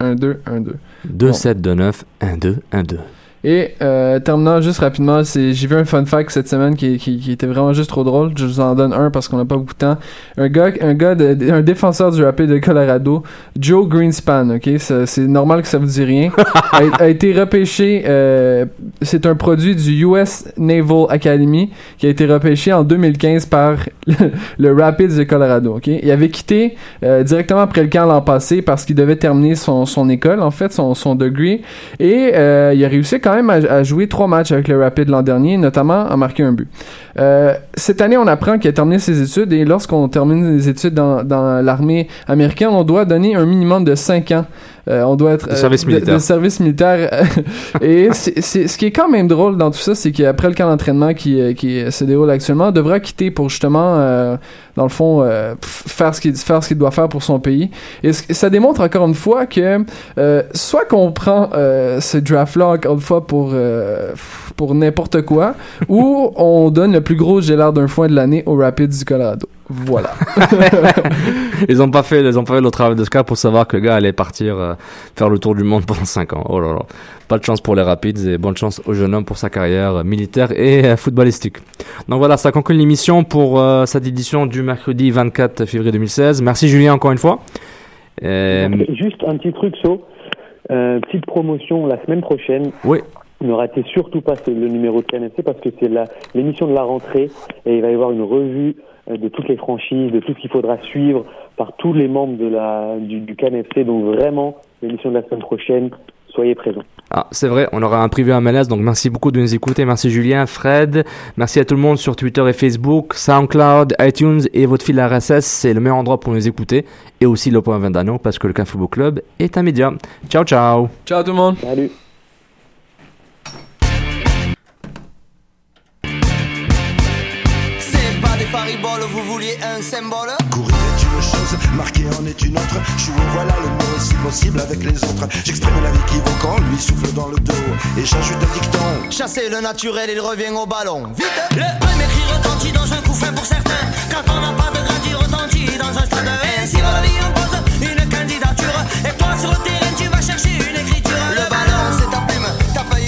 1212. 2 7 2 9 1 2 1 2. Et euh, terminant juste rapidement, j'ai vu un fun fact cette semaine qui, qui, qui était vraiment juste trop drôle. Je vous en donne un parce qu'on n'a pas beaucoup de temps. Un gars, un gars, de- un défenseur du Rapid de Colorado, Joe Greenspan, ok, c'est normal que ça vous dit rien, a, a été repêché. euh, c'est un produit du US Naval Academy qui a été repêché en 2015 par le Rapids de Colorado. Ok, il avait quitté euh, directement après le camp l'an passé parce qu'il devait terminer son, son école, en fait, son, son degré. Et euh, il a réussi quand même à, à jouer trois matchs avec le Rapid l'an dernier, notamment à marquer un but. Euh, cette année, on apprend qu'il a terminé ses études et lorsqu'on termine les études dans, dans l'armée américaine, on doit donner un minimum de 5 ans on doit être De service militaire. de service militaire. et c'est, ce qui est quand même drôle dans tout ça, c'est qu'après le camp d'entraînement qui, euh, qui se déroule actuellement, on devra quitter pour justement, euh, dans le fond, euh, faire ce qu'il faire ce qu'il doit faire pour son pays. Et ça démontre encore une fois que euh, soit qu'on prend euh, ce draft-là encore une fois pour euh, pour n'importe quoi, ou on donne le plus gros gélard d'un foin de l'année aux Rapids du Colorado. Voilà. ils ont pas fait, ils ont pas fait le travail de scout pour savoir que le gars allait partir euh, faire le tour du monde pendant 5 ans. Oh là là. Pas de chance pour les Rapids et bonne chance au jeune homme pour sa carrière euh, militaire et euh, footballistique. Donc voilà, ça conclut l'émission pour euh, cette édition du mercredi 24 février 2016. Merci Julien encore une fois. Juste un petit truc, So. Euh, petite promotion la semaine prochaine. Oui. Ne ratez surtout pas ce- le numéro de KNFC parce que c'est la- l'émission de la rentrée et il va y avoir une revue de toutes les franchises, de tout ce qu'il faudra suivre par tous les membres de la, du, du KNFC. Donc vraiment, l'émission de la semaine prochaine, soyez présents. Ah, c'est vrai, on aura un privé à MLS, donc merci beaucoup de nous écouter. Merci Julien, Fred. Merci à tout le monde sur Twitter et Facebook, SoundCloud, iTunes et votre fil RSS. C'est le meilleur endroit pour nous écouter. Et aussi le point Vendano parce que le Café Football Club est un média. Ciao, ciao. Ciao tout le monde. Salut. un symbole Courir est une chose, marquer en est une autre. Jouer, voilà le mot, si possible, avec les autres. J'exprime la vie qui vaut quand lui souffle dans le dos. Et j'ajoute un dicton Chasser le naturel, il revient au ballon. Vite Le même écrit retentit dans un couffin pour certains. Quand on n'a pas de grade, il retentit dans un stade.